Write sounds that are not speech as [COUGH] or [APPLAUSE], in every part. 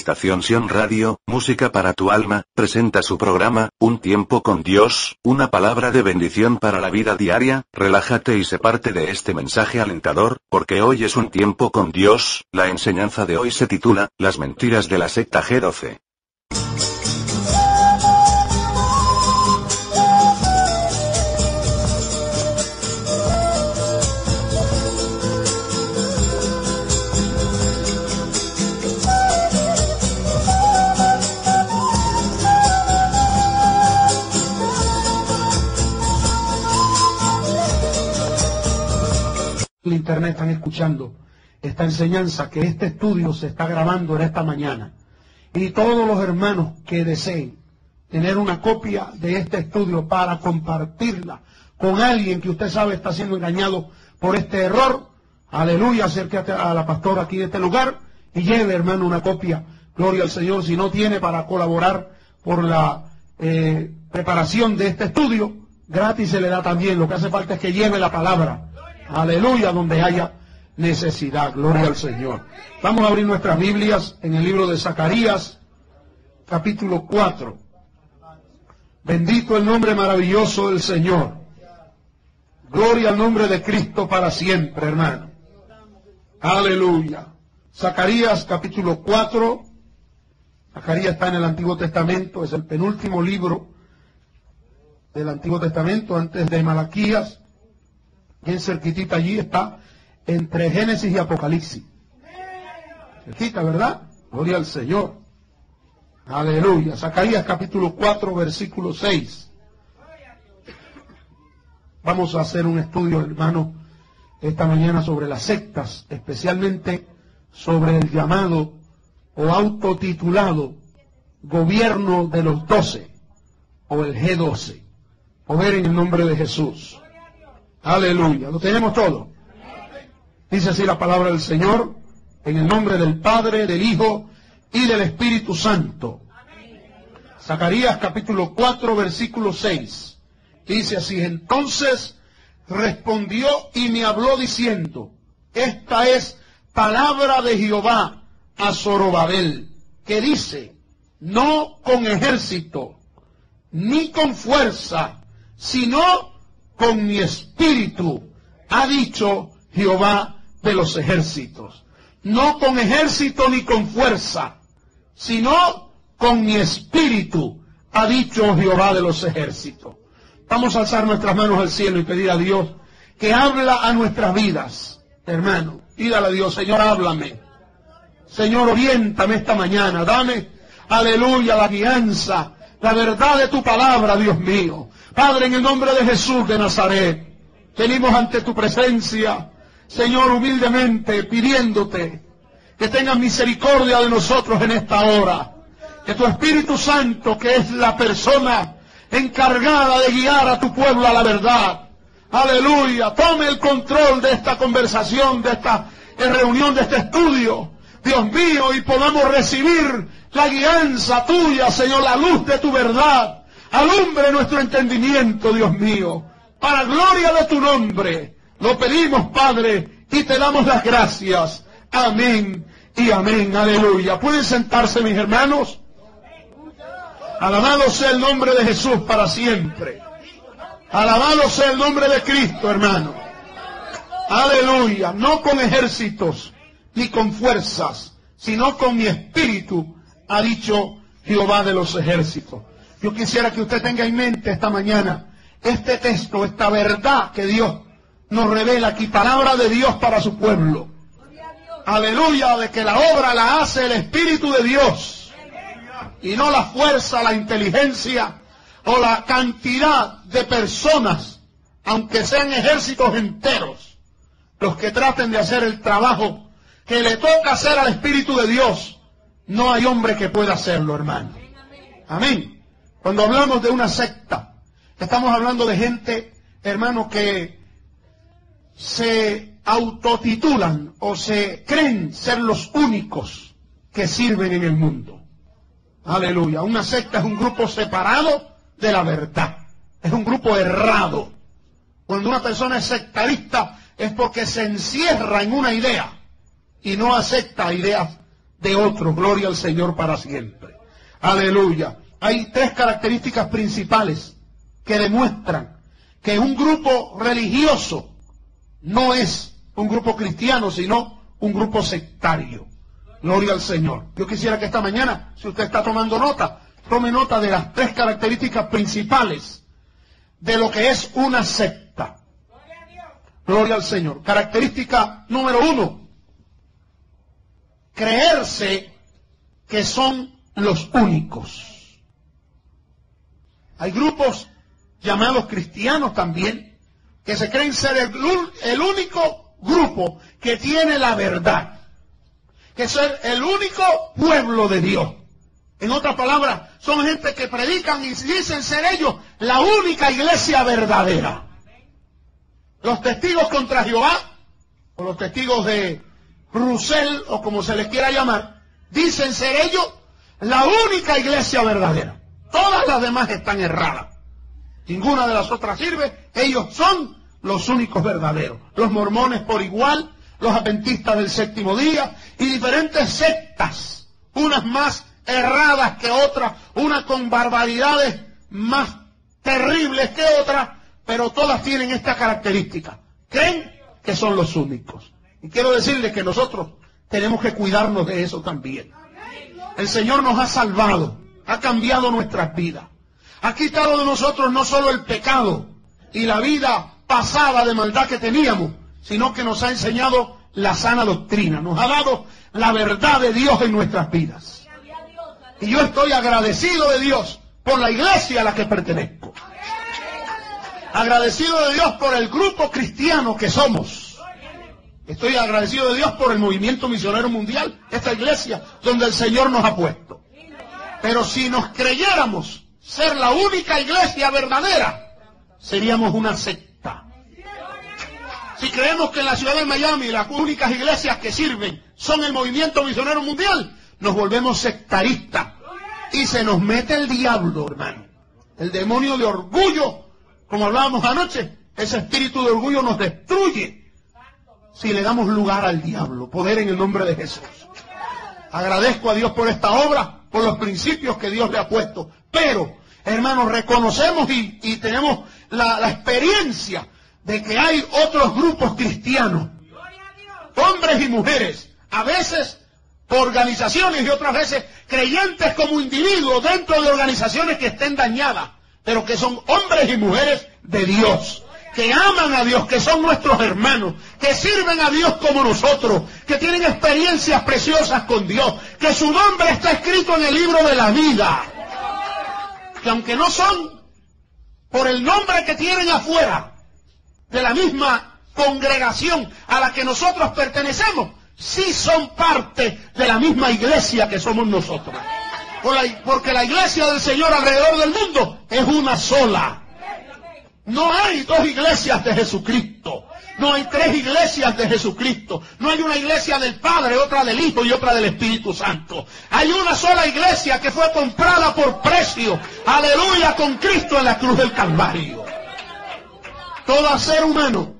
Estación Sion Radio, Música para tu alma, presenta su programa, Un tiempo con Dios, una palabra de bendición para la vida diaria, relájate y se parte de este mensaje alentador, porque hoy es un tiempo con Dios, la enseñanza de hoy se titula, Las mentiras de la secta G12. El internet están escuchando esta enseñanza, que este estudio se está grabando en esta mañana. Y todos los hermanos que deseen tener una copia de este estudio para compartirla con alguien que usted sabe está siendo engañado por este error, aleluya, acérquate a la pastora aquí de este lugar y lleve, hermano, una copia, gloria al Señor, si no tiene para colaborar por la eh, preparación de este estudio, gratis se le da también, lo que hace falta es que lleve la palabra Aleluya, donde haya necesidad. Gloria al Señor. Vamos a abrir nuestras Biblias en el libro de Zacarías, capítulo 4. Bendito el nombre maravilloso del Señor. Gloria al nombre de Cristo para siempre, hermano. Aleluya. Zacarías capítulo 4. Zacarías está en el Antiguo Testamento, es el penúltimo libro del Antiguo Testamento antes de Malaquías bien cerquitita allí está entre Génesis y Apocalipsis. Cerquita, ¿verdad? Gloria al Señor. Aleluya. Zacarías capítulo 4, versículo 6. Vamos a hacer un estudio, hermano, esta mañana sobre las sectas, especialmente sobre el llamado o autotitulado gobierno de los doce o el G12. Poder en el nombre de Jesús. Aleluya. Lo tenemos todo. Dice así la palabra del Señor, en el nombre del Padre, del Hijo y del Espíritu Santo. Zacarías capítulo 4, versículo 6. Dice así, entonces respondió y me habló diciendo, esta es palabra de Jehová a Zorobabel, que dice, no con ejército, ni con fuerza, sino con mi espíritu, ha dicho Jehová de los ejércitos. No con ejército ni con fuerza, sino con mi espíritu, ha dicho Jehová de los ejércitos. Vamos a alzar nuestras manos al cielo y pedir a Dios que habla a nuestras vidas, hermano. Pídale a Dios, Señor, háblame. Señor, oriéntame esta mañana, dame, aleluya, la guianza, la verdad de tu palabra, Dios mío. Padre, en el nombre de Jesús de Nazaret, venimos ante tu presencia, Señor, humildemente pidiéndote que tengas misericordia de nosotros en esta hora. Que tu Espíritu Santo, que es la persona encargada de guiar a tu pueblo a la verdad, aleluya, tome el control de esta conversación, de esta reunión, de este estudio, Dios mío, y podamos recibir la guianza tuya, Señor, la luz de tu verdad Alumbre nuestro entendimiento, Dios mío, para gloria de tu nombre. Lo pedimos, Padre, y te damos las gracias. Amén y amén. Aleluya. ¿Pueden sentarse, mis hermanos? Alabado sea el nombre de Jesús para siempre. Alabado sea el nombre de Cristo, hermano. Aleluya. No con ejércitos ni con fuerzas, sino con mi espíritu, ha dicho Jehová de los ejércitos. Yo quisiera que usted tenga en mente esta mañana este texto, esta verdad que Dios nos revela aquí, palabra de Dios para su pueblo. Aleluya, de que la obra la hace el Espíritu de Dios y no la fuerza, la inteligencia o la cantidad de personas, aunque sean ejércitos enteros, los que traten de hacer el trabajo que le toca hacer al Espíritu de Dios. No hay hombre que pueda hacerlo, hermano. Amén. Cuando hablamos de una secta, estamos hablando de gente, hermano, que se autotitulan o se creen ser los únicos que sirven en el mundo. Aleluya. Una secta es un grupo separado de la verdad. Es un grupo errado. Cuando una persona es sectarista, es porque se encierra en una idea y no acepta ideas de otros. Gloria al Señor para siempre. Aleluya. Hay tres características principales que demuestran que un grupo religioso no es un grupo cristiano, sino un grupo sectario. Gloria al Señor. Yo quisiera que esta mañana, si usted está tomando nota, tome nota de las tres características principales de lo que es una secta. Gloria al Señor. Característica número uno. Creerse que son los únicos. Hay grupos llamados cristianos también que se creen ser el, único grupo que tiene la verdad que ser el único pueblo de Dios. En otras palabras, son gente que predican y dicen ser ellos la única iglesia verdadera. Los testigos contra Jehová, o los testigos de Russell, o como se les quiera llamar, dicen ser ellos la única iglesia verdadera. Todas las demás están erradas. Ninguna de las otras sirve. Ellos son los únicos verdaderos. Los mormones por igual, los adventistas del séptimo día y diferentes sectas, unas más erradas que otras, unas con barbaridades más terribles que otras, pero todas tienen esta característica. Creen que son los únicos. Y quiero decirles que nosotros tenemos que cuidarnos de eso también. El Señor nos ha salvado, ha cambiado nuestras vidas. Ha quitado de nosotros no solo el pecado y la vida pasada de maldad que teníamos, sino que nos ha enseñado la sana doctrina, nos ha dado la verdad de Dios en nuestras vidas. Y yo estoy agradecido de Dios por la iglesia a la que pertenezco. Agradecido de Dios por el grupo cristiano que somos. Estoy agradecido de Dios por el movimiento misionero mundial, esta iglesia donde el Señor nos ha puesto. Pero si nos creyéramos ser la única iglesia verdadera, seríamos una secta si creemos que en la ciudad de Miami las únicas iglesias que sirven son el movimiento misionero mundial, nos volvemos sectaristas. Y se nos mete el diablo, hermano. El demonio de orgullo, como hablábamos anoche, ese espíritu de orgullo nos destruye si le damos lugar al diablo. Poder en el nombre de Jesús. Agradezco a Dios por esta obra, por los principios que Dios le ha puesto. Pero, hermanos, reconocemos y, tenemos la experiencia de que hay otros grupos cristianos, hombres y mujeres, a veces organizaciones y otras veces creyentes como individuos dentro de organizaciones que estén dañadas, pero que son hombres y mujeres de Dios, que aman a Dios, que son nuestros hermanos, que sirven a Dios como nosotros, que tienen experiencias preciosas con Dios, que su nombre está escrito en el libro de la vida, que aunque no son por el nombre que tienen afuera, de la misma congregación a la que nosotros pertenecemos, sí son parte de la misma iglesia que somos nosotros. Porque la iglesia del Señor alrededor del mundo es una sola. No hay dos iglesias de Jesucristo. No hay tres iglesias de Jesucristo. No hay una iglesia del Padre, otra del Hijo y otra del Espíritu Santo. Hay una sola iglesia que fue comprada por precio. Aleluya con Cristo en la cruz del Calvario. Todo ser humano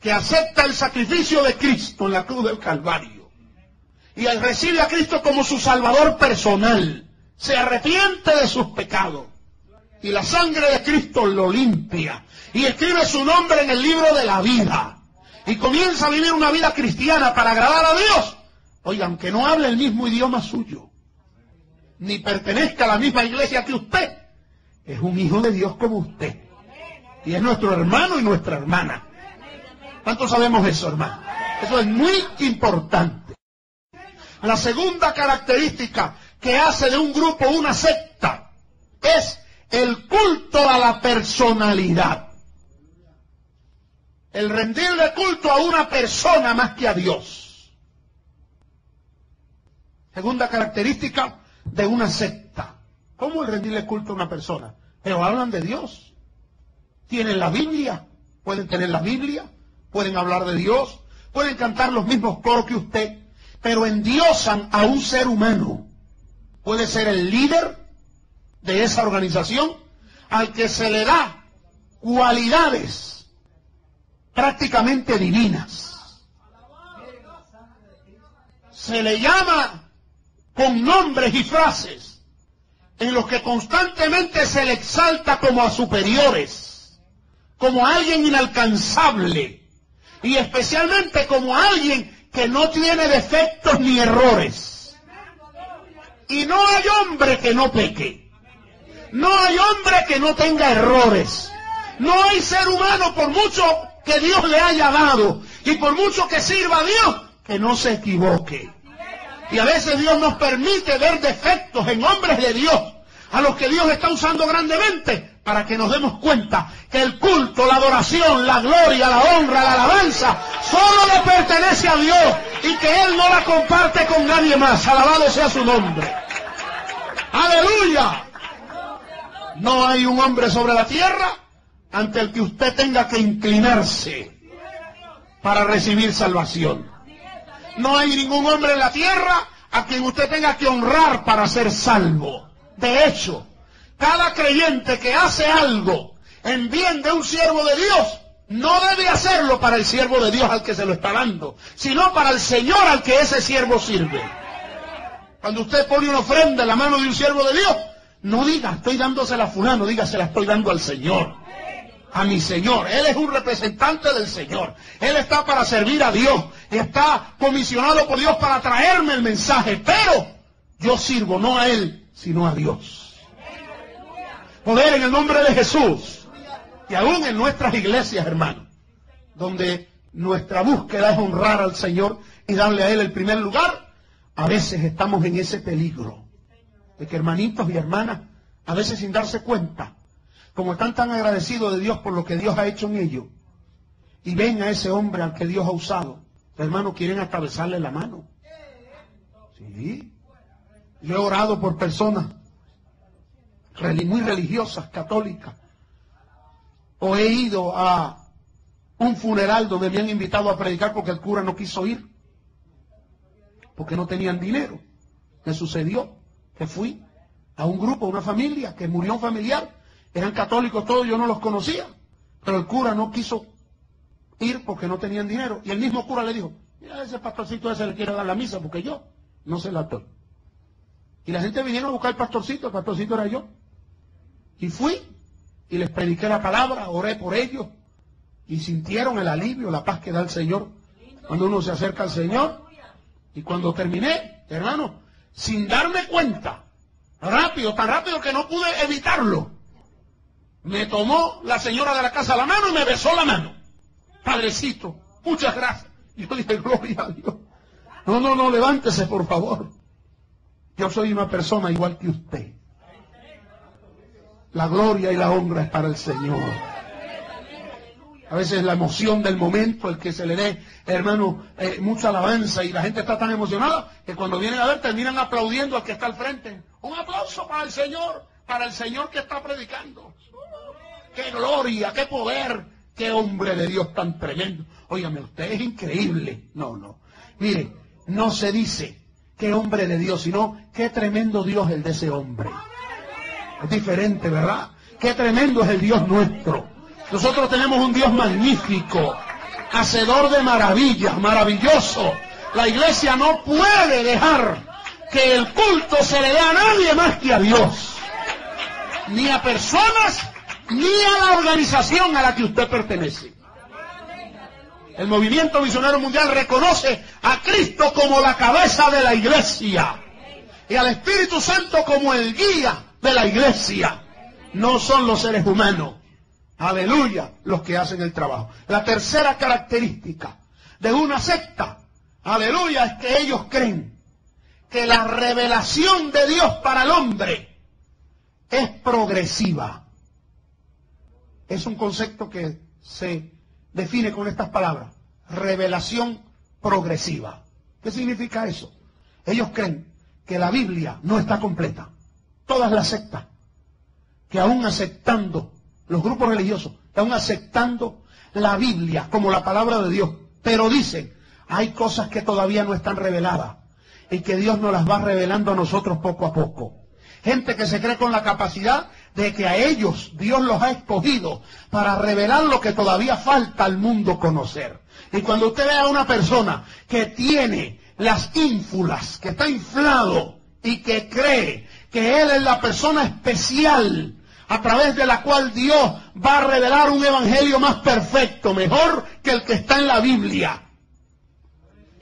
que acepta el sacrificio de Cristo en la cruz del Calvario y recibe a Cristo como su Salvador personal, se arrepiente de sus pecados y la sangre de Cristo lo limpia y escribe su nombre en el libro de la vida y comienza a vivir una vida cristiana para agradar a Dios. Oiga, aunque no hable el mismo idioma suyo, ni pertenezca a la misma iglesia que usted, es un hijo de Dios como usted. Y es nuestro hermano y nuestra hermana. ¿Cuántos sabemos eso, hermano? Eso es muy importante. La segunda característica que hace de un grupo una secta es el culto a la personalidad. El rendirle culto a una persona más que a Dios. Segunda característica de una secta. ¿Cómo el rendirle culto a una persona? Pero hablan de Dios tienen la Biblia, pueden tener la Biblia, pueden hablar de Dios, pueden cantar los mismos coros que usted, pero endiosan a un ser humano. Puede ser el líder de esa organización al que se le da cualidades prácticamente divinas. Se le llama con nombres y frases en los que constantemente se le exalta como a superiores, como a alguien inalcanzable y especialmente como a alguien que no tiene defectos ni errores. Y no hay hombre que no peque. No hay hombre que no tenga errores. No hay ser humano, por mucho que Dios le haya dado y por mucho que sirva a Dios, que no se equivoque. Y a veces Dios nos permite ver defectos en hombres de Dios, a los que Dios está usando grandemente, para que nos demos cuenta que el culto, la adoración, la gloria, la honra, la alabanza, solo le pertenece a Dios y que Él no la comparte con nadie más. Alabado sea su nombre. Aleluya. No hay un hombre sobre la tierra ante el que usted tenga que inclinarse para recibir salvación. No hay ningún hombre en la tierra a quien usted tenga que honrar para ser salvo. De hecho, cada creyente que hace algo en bien de un siervo de Dios, no debe hacerlo para el siervo de Dios al que se lo está dando, sino para el Señor al que ese siervo sirve. Cuando usted pone una ofrenda en la mano de un siervo de Dios, no diga, estoy dándosela a fulano, diga, se la estoy dando al Señor. A mi Señor. Él es un representante del Señor. Él está para servir a Dios. Está comisionado por Dios para traerme el mensaje. Pero yo sirvo no a Él, sino a Dios. Poder en el nombre de Jesús. Y aún en nuestras iglesias, hermano. Donde nuestra búsqueda es honrar al Señor y darle a Él el primer lugar. A veces estamos en ese peligro de que hermanitos y hermanas, a veces sin darse cuenta, como están tan agradecidos de Dios por lo que Dios ha hecho en ellos, y ven a ese hombre al que Dios ha usado, hermanos quieren atravesarle la mano. Sí. Yo he orado por personas muy religiosas, católicas, o he ido a un funeral donde me han invitado a predicar porque el cura no quiso ir, porque no tenían dinero. Me sucedió que fui a un grupo, una familia, que murió un familiar, eran católicos todos, yo no los conocía, pero el cura no quiso ir porque no tenían dinero. Y el mismo cura le dijo, mira, ese pastorcito ese le quiere dar la misa porque yo no se la doy. Y la gente vinieron a buscar el pastorcito, el pastorcito era yo. Y fui y les prediqué la palabra, oré por ellos y sintieron el alivio, la paz que da el Señor cuando uno se acerca al Señor. Y cuando terminé, hermano, sin darme cuenta, rápido, tan rápido que no pude evitarlo, me tomó la señora de la casa la mano y me besó la mano. Padrecito, muchas gracias. [LAUGHS] Yo dije, gloria a Dios. No, no, no, levántese, por favor. Yo soy una persona igual que usted. La gloria y la honra es para el Señor. A veces la emoción del momento, el que se le dé, hermano, eh, mucha alabanza y la gente está tan emocionada que cuando vienen a ver terminan aplaudiendo al que está al frente. Un aplauso para el Señor, para el Señor que está predicando. ¡Qué gloria, qué poder, qué hombre de Dios tan tremendo! Óigame, usted es increíble. No, no. Mire, no se dice qué hombre de Dios, sino qué tremendo Dios el de ese hombre. Es diferente, ¿verdad? Qué tremendo es el Dios nuestro. Nosotros tenemos un Dios magnífico, hacedor de maravillas, maravilloso. La iglesia no puede dejar que el culto se le dé a nadie más que a Dios. Ni a personas, ni a la organización a la que usted pertenece. El movimiento misionero mundial reconoce a Cristo como la cabeza de la iglesia y al Espíritu Santo como el guía de la iglesia. No son los seres humanos aleluya, los que hacen el trabajo. La tercera característica de una secta, aleluya, es que ellos creen que la revelación de Dios para el hombre es progresiva. Es un concepto que se define con estas palabras, revelación progresiva. ¿Qué significa eso? Ellos creen que la Biblia no está completa. Todas las sectas, que aún aceptando los grupos religiosos están aceptando la Biblia como la palabra de Dios, pero dicen, hay cosas que todavía no están reveladas y que Dios nos las va revelando a nosotros poco a poco. Gente que se cree con la capacidad de que a ellos Dios los ha escogido para revelar lo que todavía falta al mundo conocer. Y cuando usted ve a una persona que tiene las ínfulas, que está inflado y que cree que Él es la persona especial a través de la cual Dios va a revelar un evangelio más perfecto, mejor que el que está en la Biblia.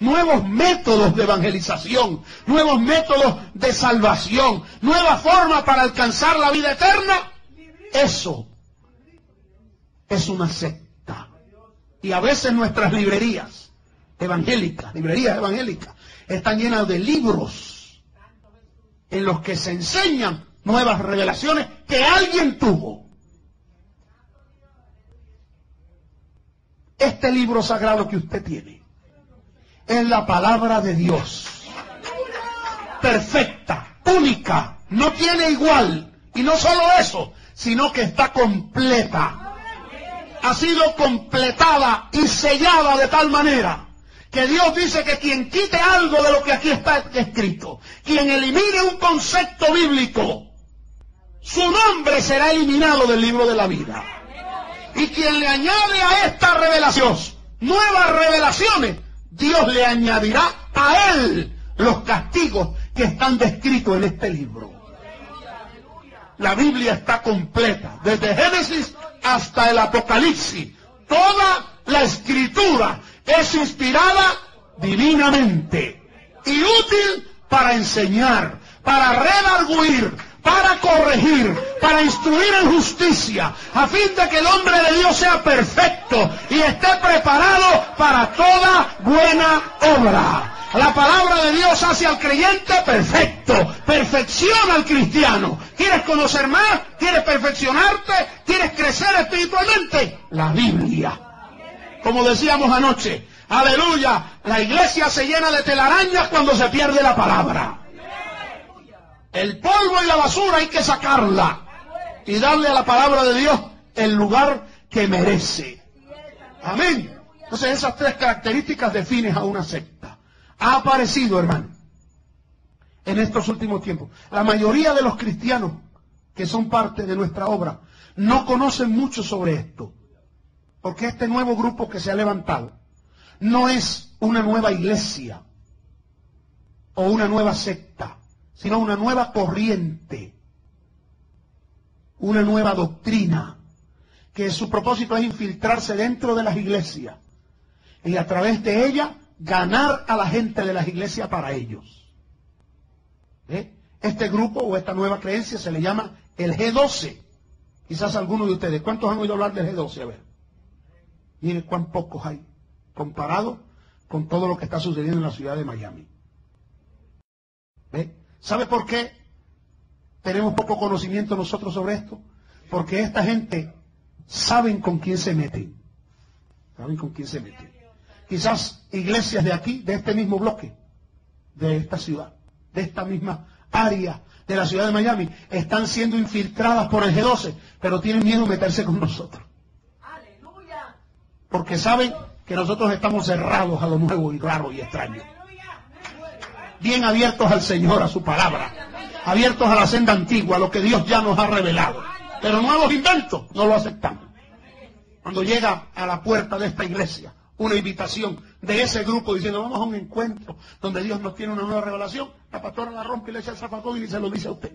Nuevos métodos de evangelización, nuevos métodos de salvación, nueva forma para alcanzar la vida eterna. Eso es una secta. Y a veces nuestras librerías evangélicas, librerías evangélicas, están llenas de libros en los que se enseñan nuevas revelaciones que alguien tuvo. Este libro sagrado que usted tiene es la palabra de Dios. Perfecta, única, no tiene igual. Y no solo eso, sino que está completa. Ha sido completada y sellada de tal manera que Dios dice que quien quite algo de lo que aquí está escrito, quien elimine un concepto bíblico, su nombre será eliminado del libro de la vida. Y quien le añade a esta revelación nuevas revelaciones, Dios le añadirá a él los castigos que están descritos en este libro. La Biblia está completa, desde Génesis hasta el Apocalipsis. Toda la escritura es inspirada divinamente y útil para enseñar, para redarguir, para corregir, para instruir en justicia, a fin de que el hombre de Dios sea perfecto y esté preparado para toda buena obra. La palabra de Dios hace al creyente perfecto, perfecciona al cristiano. ¿Quieres conocer más? ¿Quieres perfeccionarte? ¿Quieres crecer espiritualmente? La Biblia. Como decíamos anoche, aleluya, la iglesia se llena de telarañas cuando se pierde la palabra. El polvo y la basura hay que sacarla y darle a la palabra de Dios el lugar que merece. Amén. Entonces esas tres características definen a una secta. Ha aparecido, hermano, en estos últimos tiempos. La mayoría de los cristianos que son parte de nuestra obra no conocen mucho sobre esto. Porque este nuevo grupo que se ha levantado no es una nueva iglesia o una nueva secta sino una nueva corriente, una nueva doctrina, que su propósito es infiltrarse dentro de las iglesias y a través de ella ganar a la gente de las iglesias para ellos. Este grupo o esta nueva creencia se le llama el G12. Quizás algunos de ustedes, ¿cuántos han oído hablar del G12? A ver. Miren cuán pocos hay comparado con todo lo que está sucediendo en la ciudad de Miami. ¿Sabe por qué tenemos poco conocimiento nosotros sobre esto? Porque esta gente saben con quién se meten. Saben con quién se meten. Quizás iglesias de aquí, de este mismo bloque, de esta ciudad, de esta misma área de la ciudad de Miami, están siendo infiltradas por el G12, pero tienen miedo de meterse con nosotros. Porque saben que nosotros estamos cerrados a lo nuevo y raro y extraño bien abiertos al Señor, a su palabra, abiertos a la senda antigua, a lo que Dios ya nos ha revelado. Pero nuevos inventos no lo aceptamos. Cuando llega a la puerta de esta iglesia una invitación de ese grupo diciendo vamos a un encuentro donde Dios nos tiene una nueva revelación, la pastora la rompe y le echa el zapatón y se lo dice a usted.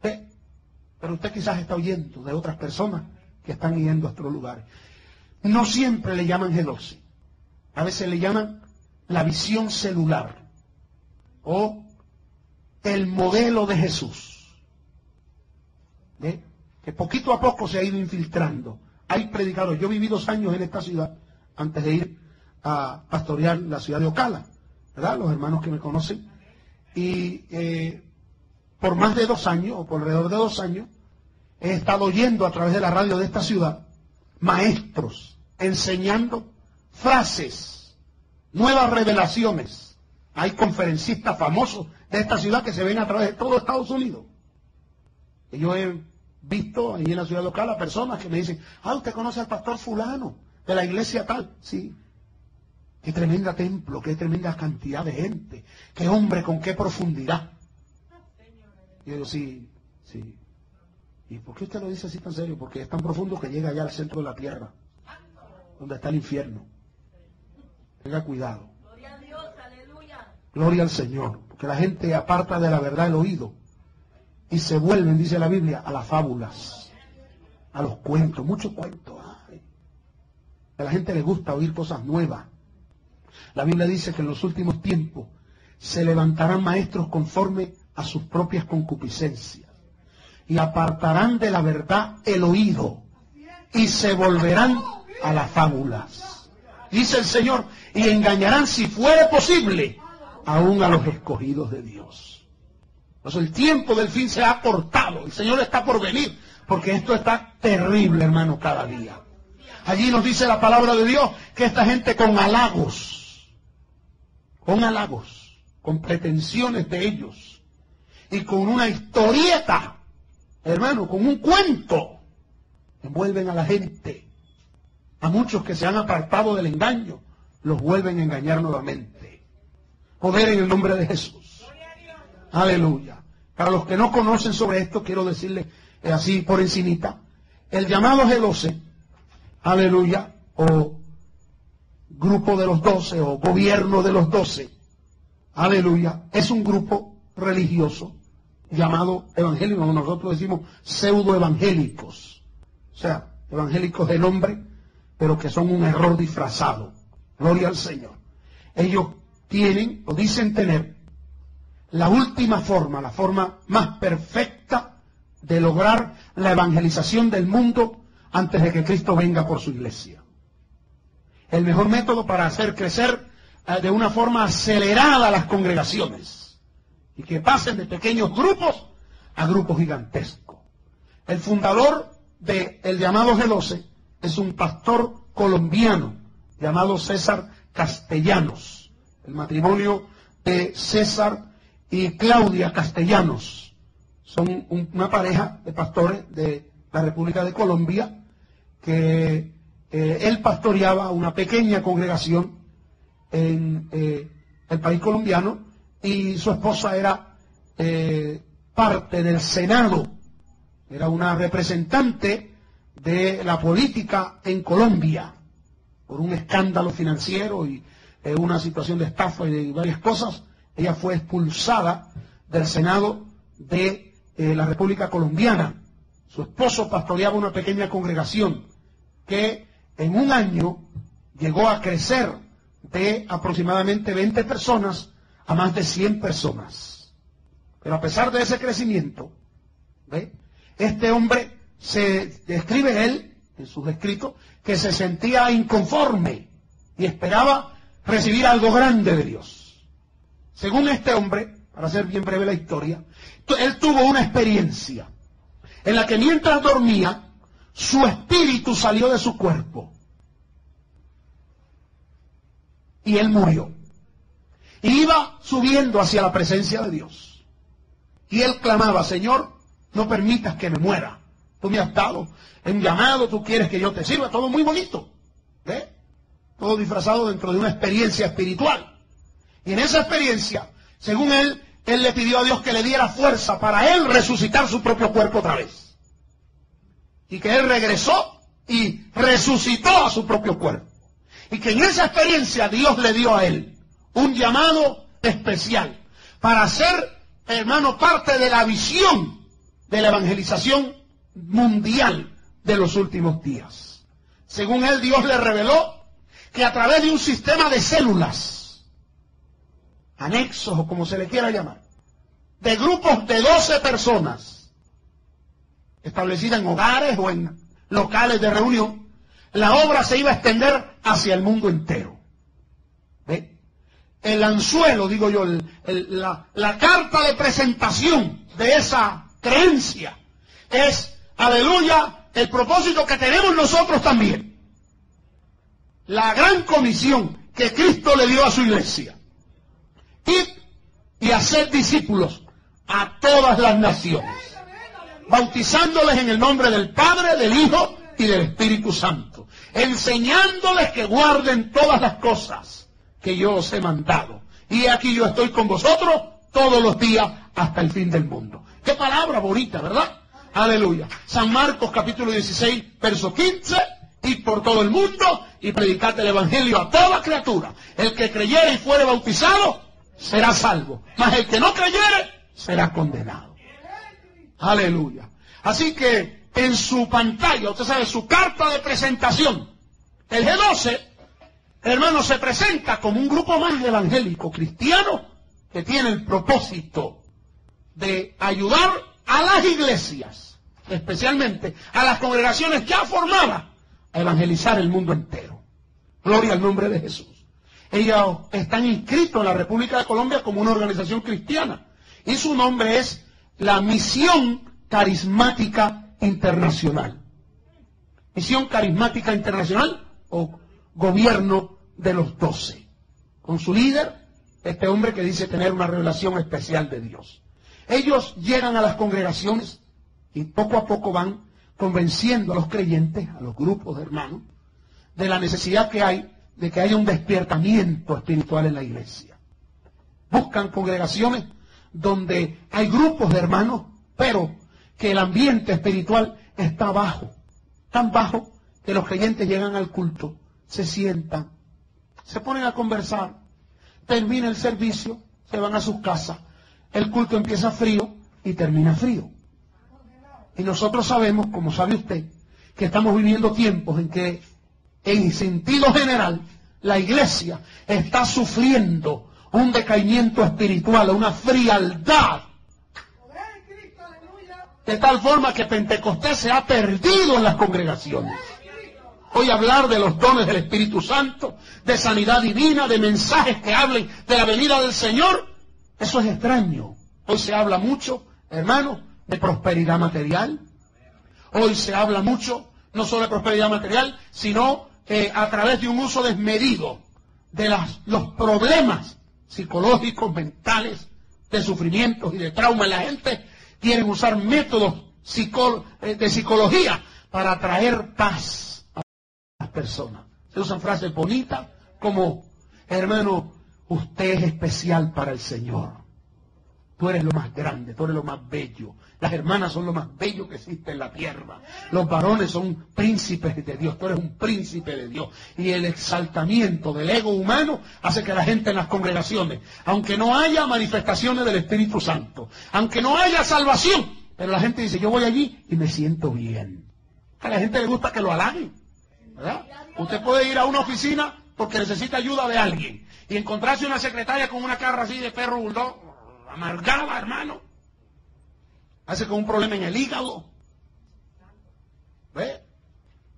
Pero usted quizás está oyendo de otras personas que están yendo a otros lugares. No siempre le llaman G12. A veces le llaman la visión celular o el modelo de Jesús. Que poquito a poco se ha ido infiltrando. Hay predicadores. Yo viví dos años en esta ciudad antes de ir a pastorear la ciudad de Ocala, ¿verdad? Los hermanos que me conocen. Y eh, por más de dos años, o por alrededor de dos años, he estado oyendo a través de la radio de esta ciudad maestros enseñando frases nuevas revelaciones. Hay conferencistas famosos de esta ciudad que se ven a través de todo Estados Unidos. Y yo he visto ahí en la ciudad local a personas que me dicen, ah, usted conoce al pastor fulano de la iglesia tal. Sí. Qué tremenda templo, qué tremenda cantidad de gente, qué hombre con qué profundidad. Y yo digo, sí, Sí. ¿Y por qué usted lo dice así tan serio? Porque es tan profundo que llega allá al centro de la tierra, donde está el infierno. Tenga cuidado. Gloria a Dios, aleluya. Gloria al Señor. Porque la gente aparta de la verdad el oído y se vuelven, dice la Biblia, a las fábulas, a los cuentos, muchos cuentos. Ay. A la gente le gusta oír cosas nuevas. La Biblia dice que en los últimos tiempos se levantarán maestros conforme a sus propias concupiscencias y apartarán de la verdad el oído y se volverán a las fábulas. Dice el Señor, y engañarán si fuere posible aún a los escogidos de Dios. Pues el tiempo del fin se ha cortado, el Señor está por venir, porque esto está terrible, hermano, cada día. Allí nos dice la palabra de Dios que esta gente con halagos, con halagos, con pretensiones de ellos y con una historieta, hermano, con un cuento, envuelven a la gente. A muchos que se han apartado del engaño, los vuelven a engañar nuevamente. Poder en el nombre de Jesús. Aleluya. Para los que no conocen sobre esto, quiero decirles eh, así por encimita, el llamado G12, aleluya, o grupo de los doce, o gobierno de los doce, aleluya, es un grupo religioso llamado evangélico, nosotros decimos pseudoevangélicos, o sea, evangélicos de nombre, pero que son un error disfrazado. Gloria al Señor. Ellos tienen o dicen tener la última forma, la forma más perfecta de lograr la evangelización del mundo antes de que Cristo venga por su iglesia. El mejor método para hacer crecer eh, de una forma acelerada las congregaciones y que pasen de pequeños grupos a grupos gigantescos. El fundador del el llamado G12 es un pastor colombiano llamado César Castellanos. El matrimonio de César y Claudia Castellanos. Son un- una pareja de pastores de la República de Colombia que eh, él pastoreaba una pequeña congregación en eh, el país colombiano y su esposa era eh, parte del Senado, era una representante de la política en Colombia por un escándalo financiero y eh, una situación de estafa y de varias cosas. Ella fue expulsada del Senado de eh, la República Colombiana. Su esposo pastoreaba una pequeña congregación que en un año llegó a crecer de aproximadamente 20 personas a más de 100 personas. Pero a pesar de ese crecimiento, este hombre se describe él en sus escritos que se sentía inconforme y esperaba recibir algo grande de Dios. Según este hombre, para hacer bien breve la historia, él tuvo una experiencia en la que mientras dormía, su espíritu salió de su cuerpo y él murió. Y iba subiendo hacia la presencia de Dios. Y él clamaba, Señor, no permitas que me muera. Tú me has dado un llamado, tú quieres que yo te sirva, todo muy bonito. ¿Ve? Todo disfrazado dentro de una experiencia espiritual. Y en esa experiencia, según él, él le pidió a Dios que le diera fuerza para él resucitar su propio cuerpo otra vez. Y que él regresó y resucitó a su propio cuerpo. Y que en esa experiencia Dios le dio a él un llamado especial para ser, hermano, parte de la visión de la evangelización mundial de los últimos días. Según él, Dios le reveló que a través de un sistema de células, anexos o como se le quiera llamar, de grupos de 12 personas, establecidas en hogares o en locales de reunión, la obra se iba a extender hacia el mundo entero. ¿Ve? El anzuelo, digo yo, el- la, la carta de presentación de esa creencia es, aleluya, el propósito que tenemos nosotros también. La gran comisión que Cristo le dio a su iglesia. Ir y hacer discípulos a todas las naciones bautizándoles en el nombre del Padre, del Hijo y del Espíritu Santo, enseñándoles que guarden todas las cosas que yo os he mandado. Y aquí yo estoy con vosotros todos los días hasta el fin del mundo. Qué palabra bonita, ¿verdad? Aleluya. San Marcos capítulo 16, verso 15. Y por todo el mundo y predicate el evangelio a toda criatura. El que creyere y fuere bautizado será salvo. Mas el que no creyere será condenado. Aleluya. Así que en su pantalla, usted sabe, su carta de presentación, el G12, hermano, se presenta como un grupo más evangélico, cristiano, que tiene el propósito de ayudar a las iglesias, especialmente a las congregaciones ya formadas, a evangelizar el mundo entero. Gloria al nombre de Jesús. Ellos están inscritos en la República de Colombia como una organización cristiana y su nombre es la Misión Carismática Internacional. Misión Carismática Internacional o Gobierno de los Doce. Con su líder, este hombre que dice tener una revelación especial de Dios. Ellos llegan a las congregaciones y poco a poco van convenciendo a los creyentes, a los grupos de hermanos, de la necesidad que hay de que haya un despiertamiento espiritual en la iglesia. Buscan congregaciones donde hay grupos de hermanos, pero que el ambiente espiritual está bajo, tan bajo que los creyentes llegan al culto, se sientan, se ponen a conversar, termina el servicio, se van a sus casas, el culto empieza frío y termina frío. Y nosotros sabemos, como sabe usted, que estamos viviendo tiempos en que, en sentido general, la iglesia está sufriendo un decaimiento espiritual, una frialdad. De tal forma que Pentecostés se ha perdido en las congregaciones. Hoy hablar de los dones del Espíritu Santo, de sanidad divina, de mensajes que hablen de la venida del Señor, eso es extraño. Hoy se habla mucho, hermano, de prosperidad material. Hoy se habla mucho, no solo de prosperidad material, sino eh, a través de un uso desmedido de los problemas psicológicos, mentales, de sufrimientos y de trauma. La gente quiere usar métodos eh, de psicología para traer paz a las personas. Se usan frases bonitas como, hermano, usted es especial para el Señor. Tú eres lo más grande, tú eres lo más bello. Las hermanas son lo más bello que existe en la tierra. Los varones son príncipes de Dios. Tú eres un príncipe de Dios. Y el exaltamiento del ego humano hace que la gente en las congregaciones, aunque no haya manifestaciones del Espíritu Santo, aunque no haya salvación, pero la gente dice, yo voy allí y me siento bien. A la gente le gusta que lo halaguen. ¿verdad? Usted puede ir a una oficina porque necesita ayuda de alguien y encontrarse una secretaria con una cara así de perro bulldog amargada, hermano. Hace con un problema en el hígado. ¿Ve?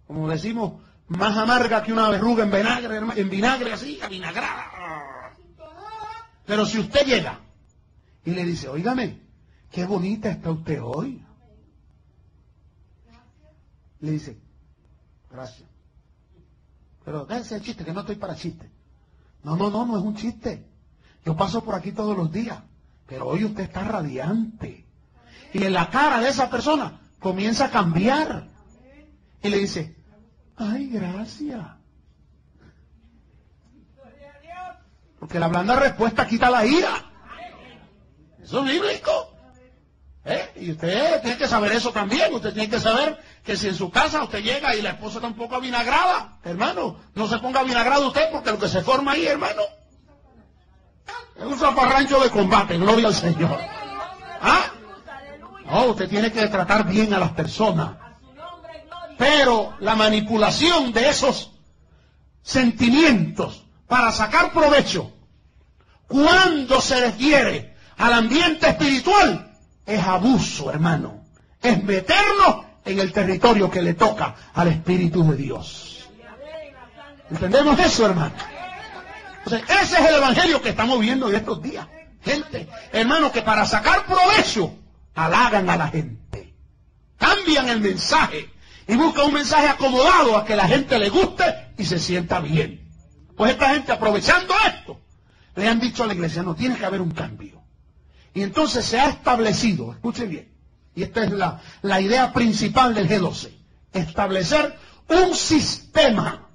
Como decimos, más amarga que una verruga en vinagre, en vinagre así, avinagrada. Pero si usted llega y le dice, oígame, qué bonita está usted hoy. Le dice, gracias. Pero déjese el chiste, que no estoy para chiste. No, no, no, no es un chiste. Yo paso por aquí todos los días. Pero hoy usted está radiante. Y en la cara de esa persona comienza a cambiar. Y le dice, ay, gracias. Porque la blanda respuesta quita la ira. Eso es bíblico. ¿Eh? Y usted tiene que saber eso también. Usted tiene que saber que si en su casa usted llega y la esposa tampoco vinagrada, hermano, no se ponga vinagrado usted porque lo que se forma ahí, hermano, es un zaparrancho de combate, gloria al Señor. ¿Ah? No, usted tiene que tratar bien a las personas. Pero la manipulación de esos sentimientos para sacar provecho, cuando se refiere al ambiente espiritual, es abuso, hermano. Es meternos en el territorio que le toca al Espíritu de Dios. ¿Entendemos eso, hermano? ese es el evangelio que estamos viendo en estos días. Gente, hermano, que para sacar provecho, halagan a la gente. Cambian el mensaje y buscan un mensaje acomodado a que la gente le guste y se sienta bien. Pues esta gente, aprovechando esto, le han dicho a la iglesia, no, tiene que haber un cambio. Y entonces se ha establecido, escuchen bien, y esta es la, la idea principal del G12, establecer un sistema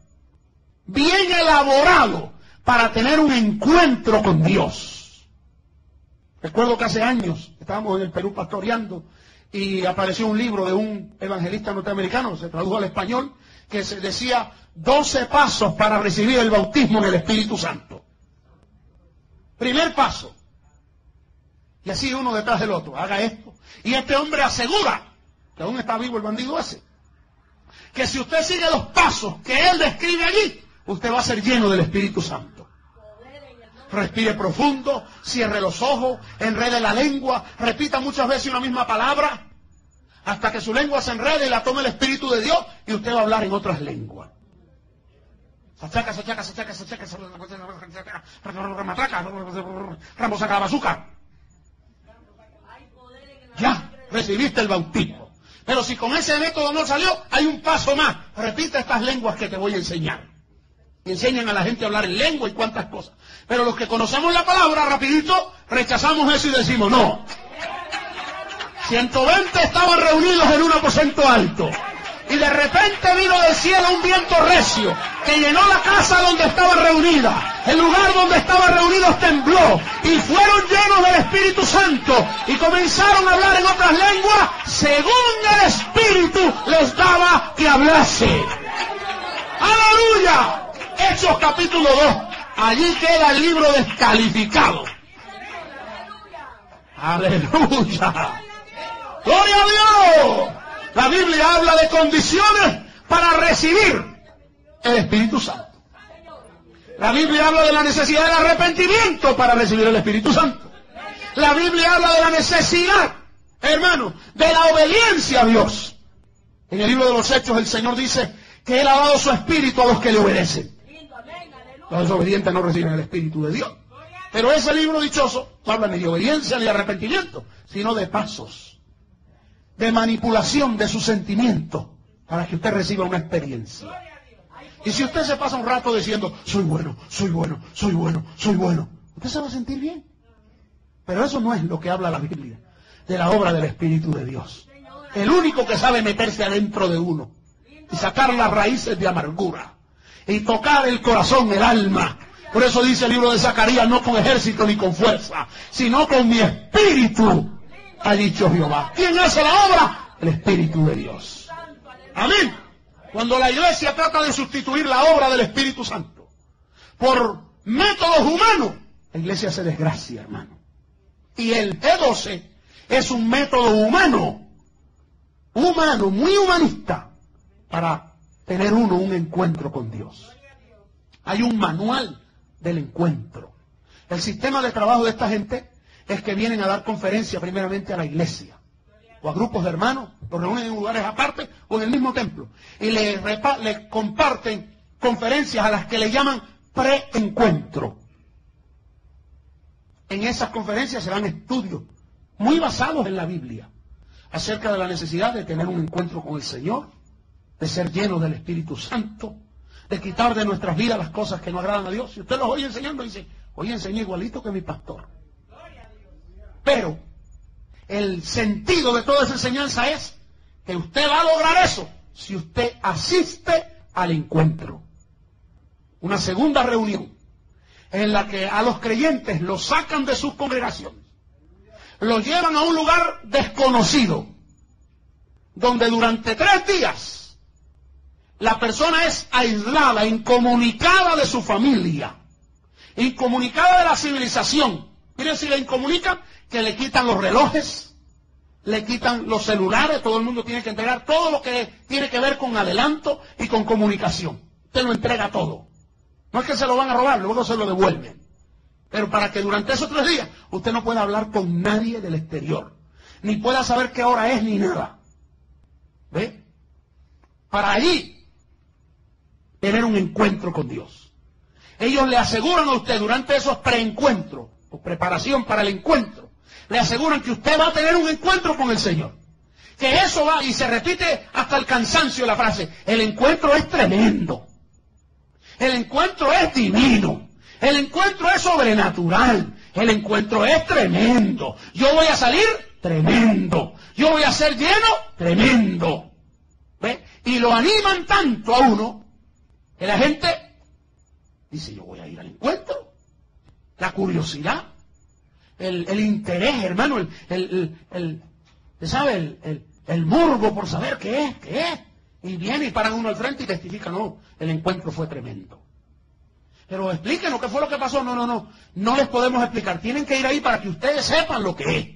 bien elaborado para tener un encuentro con Dios. Recuerdo que hace años estábamos en el Perú pastoreando y apareció un libro de un evangelista norteamericano, se tradujo al español, que se decía 12 pasos para recibir el bautismo en el Espíritu Santo. Primer paso. Y así uno detrás del otro, haga esto. Y este hombre asegura, que aún está vivo el bandido ese, que si usted sigue los pasos que él describe allí, usted va a ser lleno del Espíritu Santo. Respire profundo, cierre los ojos, enrede la lengua, repita muchas veces una misma palabra, hasta que su lengua se enrede y la tome el Espíritu de Dios y usted va a hablar en otras lenguas. Sachaca, sachaca, sachaca, sachaca, saca bazooka. Ya, recibiste el bautismo. Pero si con ese método no salió, hay un paso más. Repita estas lenguas que te voy a enseñar. Enseñan a la gente a hablar en lengua y cuantas cosas. Pero los que conocemos la palabra, rapidito, rechazamos eso y decimos, no. 120 estaban reunidos en un aposento alto. Y de repente vino del cielo un viento recio que llenó la casa donde estaba reunida. El lugar donde estaban reunidos tembló y fueron llenos del Espíritu Santo y comenzaron a hablar en otras lenguas según el Espíritu les daba que hablase. Aleluya. Hechos capítulo 2. Allí queda el libro descalificado. Aleluya. Gloria a Dios. La Biblia habla de condiciones para recibir el Espíritu Santo. La Biblia habla de la necesidad del arrepentimiento para recibir el Espíritu Santo. La Biblia habla de la necesidad, hermano, de la obediencia a Dios. En el libro de los Hechos el Señor dice que Él ha dado su Espíritu a los que le obedecen. Los desobedientes no reciben el Espíritu de Dios. Pero ese libro dichoso no habla ni de obediencia ni de arrepentimiento, sino de pasos, de manipulación de sus sentimientos para que usted reciba una experiencia. Y si usted se pasa un rato diciendo, soy bueno, soy bueno, soy bueno, soy bueno, usted se va a sentir bien. Pero eso no es lo que habla la Biblia, de la obra del Espíritu de Dios. El único que sabe meterse adentro de uno y sacar las raíces de amargura y tocar el corazón, el alma. Por eso dice el libro de Zacarías, no con ejército ni con fuerza, sino con mi espíritu, ha dicho Jehová. ¿Quién hace la obra? El Espíritu de Dios. Amén. Cuando la iglesia trata de sustituir la obra del Espíritu Santo por métodos humanos, la iglesia se desgracia, hermano. Y el G12 es un método humano, humano, muy humanista, para tener uno un encuentro con Dios. Hay un manual del encuentro. El sistema de trabajo de esta gente es que vienen a dar conferencia primeramente a la iglesia o a grupos de hermanos, los reúnen en lugares aparte o en el mismo templo y le, le comparten conferencias a las que le llaman preencuentro. En esas conferencias se dan estudios muy basados en la Biblia acerca de la necesidad de tener un encuentro con el Señor, de ser lleno del Espíritu Santo, de quitar de nuestras vidas las cosas que no agradan a Dios. Si usted los oye enseñando, dice, oye, enseñé igualito que mi pastor. Pero el sentido de toda esa enseñanza es que usted va a lograr eso si usted asiste al encuentro. Una segunda reunión en la que a los creyentes los sacan de sus congregaciones, los llevan a un lugar desconocido, donde durante tres días la persona es aislada, incomunicada de su familia, incomunicada de la civilización. Miren si la incomunican, que le quitan los relojes, le quitan los celulares, todo el mundo tiene que entregar todo lo que tiene que ver con adelanto y con comunicación. Usted lo entrega todo. No es que se lo van a robar, luego se lo devuelven. Pero para que durante esos tres días usted no pueda hablar con nadie del exterior, ni pueda saber qué hora es ni nada. ¿Ve? Para allí tener un encuentro con Dios. Ellos le aseguran a usted durante esos preencuentros o preparación para el encuentro, le aseguran que usted va a tener un encuentro con el Señor. Que eso va, y se repite hasta el cansancio la frase, el encuentro es tremendo. El encuentro es divino. El encuentro es sobrenatural. El encuentro es tremendo. Yo voy a salir tremendo. Yo voy a ser lleno tremendo. ¿Ve? Y lo animan tanto a uno que la gente dice, yo voy a ir al encuentro. La curiosidad. El, interés, hermano, el, el, el, ¿sabe? El, el, morbo por saber qué es, qué es. Y viene y paran uno al frente y testifica, no, el encuentro fue tremendo. Pero explíquenos qué fue lo que pasó. No, no, no. No les podemos explicar. Tienen que ir ahí para que ustedes sepan lo que es.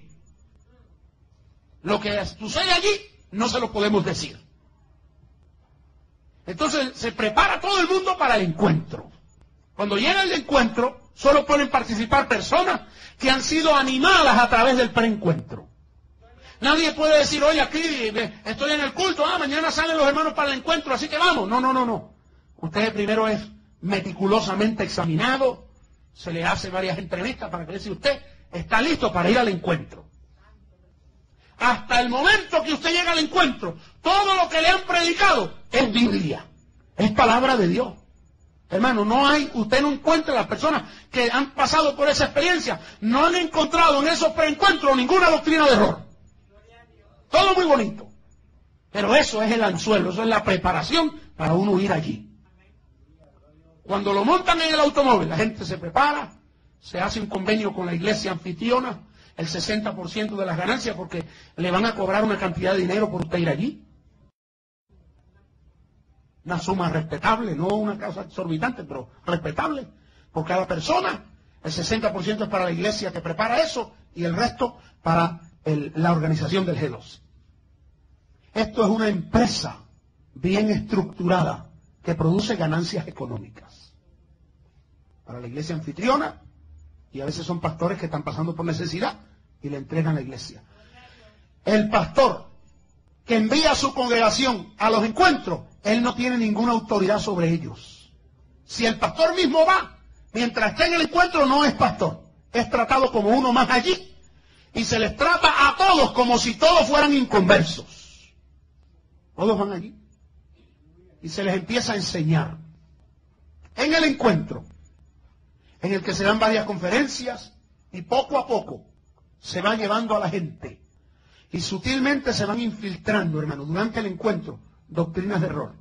Lo que sucede allí no se lo podemos decir. Entonces se prepara todo el mundo para el encuentro. Cuando llega el encuentro, solo pueden participar personas que han sido animadas a través del preencuentro. Nadie puede decir, oye, aquí estoy en el culto, ah, mañana salen los hermanos para el encuentro, así que vamos. No, no, no, no. Usted primero es meticulosamente examinado, se le hace varias entrevistas para que si usted está listo para ir al encuentro. Hasta el momento que usted llega al encuentro, todo lo que le han predicado es Biblia, es palabra de Dios. Hermano, no hay, usted no encuentra las personas que han pasado por esa experiencia, no han encontrado en esos preencuentros ninguna doctrina de error. Todo muy bonito. Pero eso es el anzuelo, eso es la preparación para uno ir allí. Cuando lo montan en el automóvil, la gente se prepara, se hace un convenio con la iglesia anfitriona, el 60% de las ganancias, porque le van a cobrar una cantidad de dinero por usted ir allí. Una suma respetable, no una causa exorbitante, pero respetable por cada persona. El 60% es para la iglesia que prepara eso y el resto para la organización del G2. Esto es una empresa bien estructurada que produce ganancias económicas. Para la iglesia anfitriona, y a veces son pastores que están pasando por necesidad y le entregan a la iglesia. El pastor que envía a su congregación a los encuentros, él no tiene ninguna autoridad sobre ellos. Si el pastor mismo va, mientras está en el encuentro, no es pastor. Es tratado como uno más allí. Y se les trata a todos como si todos fueran inconversos. Todos van allí. Y se les empieza a enseñar. En el encuentro, en el que se dan varias conferencias, y poco a poco se va llevando a la gente y sutilmente se van infiltrando, hermano, durante el encuentro, doctrinas de error.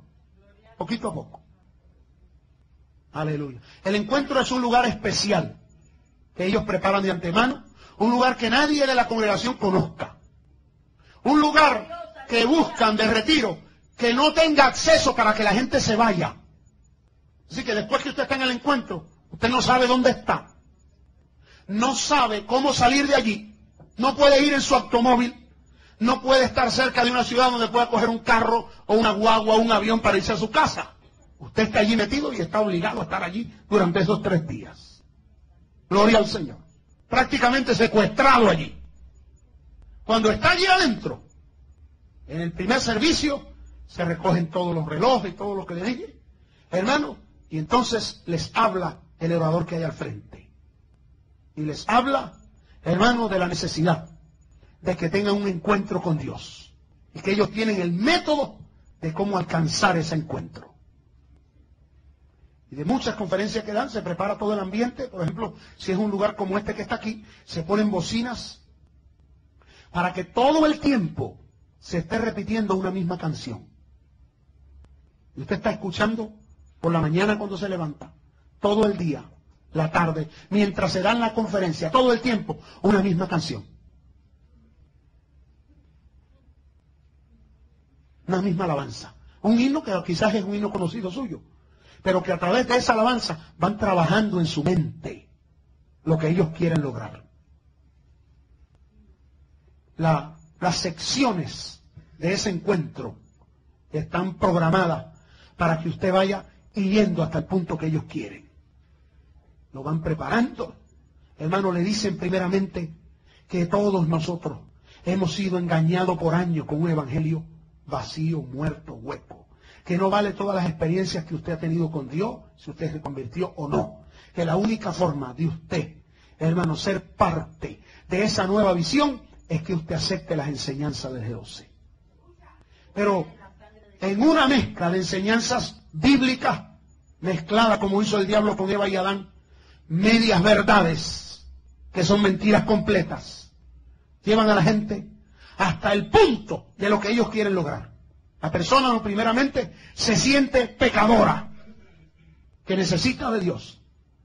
Poquito a poco. Aleluya. El encuentro es un lugar especial que ellos preparan de antemano, un lugar que nadie de la congregación conozca. Un lugar que buscan de retiro, que no tenga acceso para que la gente se vaya. Así que después que usted está en el encuentro, usted no sabe dónde está. No sabe cómo salir de allí. No puede ir en su automóvil no puede estar cerca de una ciudad donde pueda coger un carro o una guagua o un avión para irse a su casa. Usted está allí metido y está obligado a estar allí durante esos tres días. Gloria al Señor. Prácticamente secuestrado allí. Cuando está allí adentro, en el primer servicio, se recogen todos los relojes y todo lo que le dije, hermano, y entonces les habla el orador que hay al frente. Y les habla, hermano, de la necesidad de que tengan un encuentro con Dios. Y que ellos tienen el método de cómo alcanzar ese encuentro. Y de muchas conferencias que dan, se prepara todo el ambiente. Por ejemplo, si es un lugar como este que está aquí, se ponen bocinas para que todo el tiempo se esté repitiendo una misma canción. Y usted está escuchando por la mañana cuando se levanta, todo el día, la tarde, mientras se dan la conferencia, todo el tiempo, una misma canción. Una misma alabanza. Un himno que quizás es un himno conocido suyo, pero que a través de esa alabanza van trabajando en su mente lo que ellos quieren lograr. las secciones de ese encuentro están programadas para que usted vaya yendo hasta el punto que ellos quieren. Lo van preparando. Hermano, le dicen primeramente que todos nosotros hemos sido engañados por años con un evangelio vacío, muerto, hueco. Que no vale todas las experiencias que usted ha tenido con Dios, si usted se convirtió o no. Que la única forma de usted, hermano, ser parte de esa nueva visión es que usted acepte las enseñanzas de Dios. Pero en una mezcla de enseñanzas bíblicas, mezclada como hizo el diablo con Eva y Adán, medias verdades, que son mentiras completas, llevan a la gente hasta el punto de lo que ellos quieren lograr. La persona, primeramente, se siente pecadora, que necesita de Dios.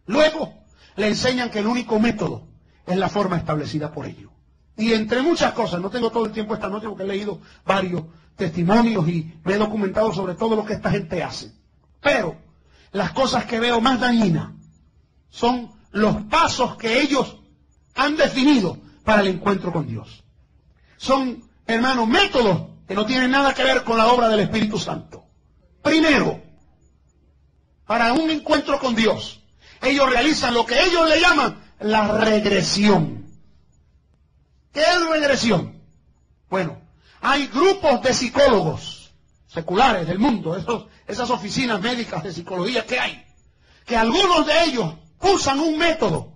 Luego, le enseñan que el único método es la forma establecida por ellos. Y entre muchas cosas, no tengo todo el tiempo esta noche porque he leído varios testimonios y me he documentado sobre todo lo que esta gente hace. Pero las cosas que veo más dañinas son los pasos que ellos han definido para el encuentro con Dios. Son, hermanos, métodos que no tienen nada que ver con la obra del Espíritu Santo. Primero, para un encuentro con Dios, ellos realizan lo que ellos le llaman la regresión. ¿Qué es regresión? Bueno, hay grupos de psicólogos seculares del mundo, esos, esas oficinas médicas de psicología que hay, que algunos de ellos usan un método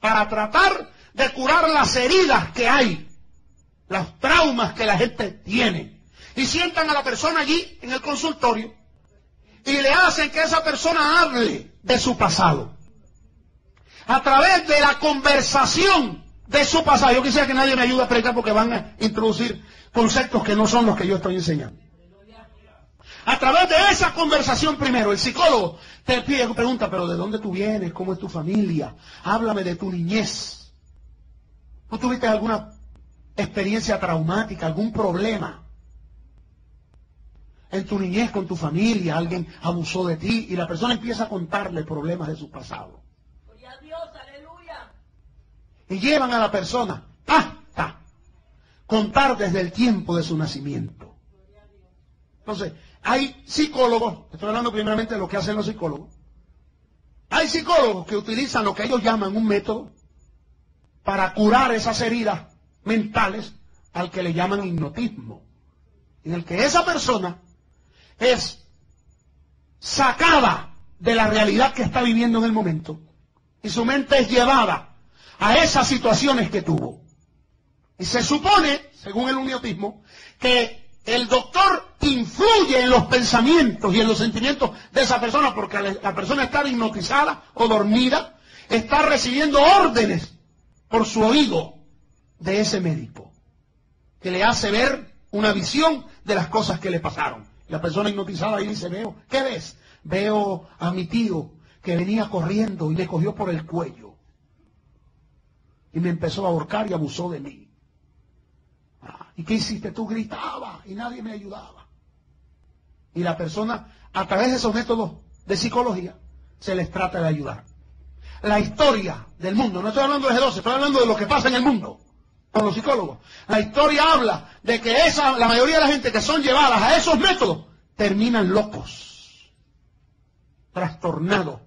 para tratar de curar las heridas que hay, los traumas que la gente tiene. Y sientan a la persona allí en el consultorio y le hacen que esa persona hable de su pasado. A través de la conversación de su pasado. Yo quisiera que nadie me ayude a predicar porque van a introducir conceptos que no son los que yo estoy enseñando. A través de esa conversación primero, el psicólogo te pide, pregunta, pero ¿de dónde tú vienes? ¿Cómo es tu familia? Háblame de tu niñez. ¿Tú tuviste alguna experiencia traumática, algún problema? En tu niñez con tu familia, alguien abusó de ti y la persona empieza a contarle problemas de su pasado. A Dios, aleluya. Y llevan a la persona hasta contar desde el tiempo de su nacimiento. Entonces, hay psicólogos, estoy hablando primeramente de lo que hacen los psicólogos. Hay psicólogos que utilizan lo que ellos llaman un método para curar esas heridas mentales al que le llaman hipnotismo. En el que esa persona es sacada de la realidad que está viviendo en el momento y su mente es llevada a esas situaciones que tuvo. Y se supone, según el hipnotismo, que el doctor influye en los pensamientos y en los sentimientos de esa persona porque la persona está hipnotizada o dormida, está recibiendo órdenes por su oído de ese médico, que le hace ver una visión de las cosas que le pasaron. La persona hipnotizada ahí dice, veo, ¿qué ves? Veo a mi tío que venía corriendo y le cogió por el cuello. Y me empezó a ahorcar y abusó de mí. Ah, ¿Y qué hiciste? Tú gritabas y nadie me ayudaba. Y la persona, a través de esos métodos de psicología, se les trata de ayudar. La historia del mundo, no estoy hablando de G12, estoy hablando de lo que pasa en el mundo con los psicólogos. La historia habla de que esa, la mayoría de la gente que son llevadas a esos métodos terminan locos, trastornados,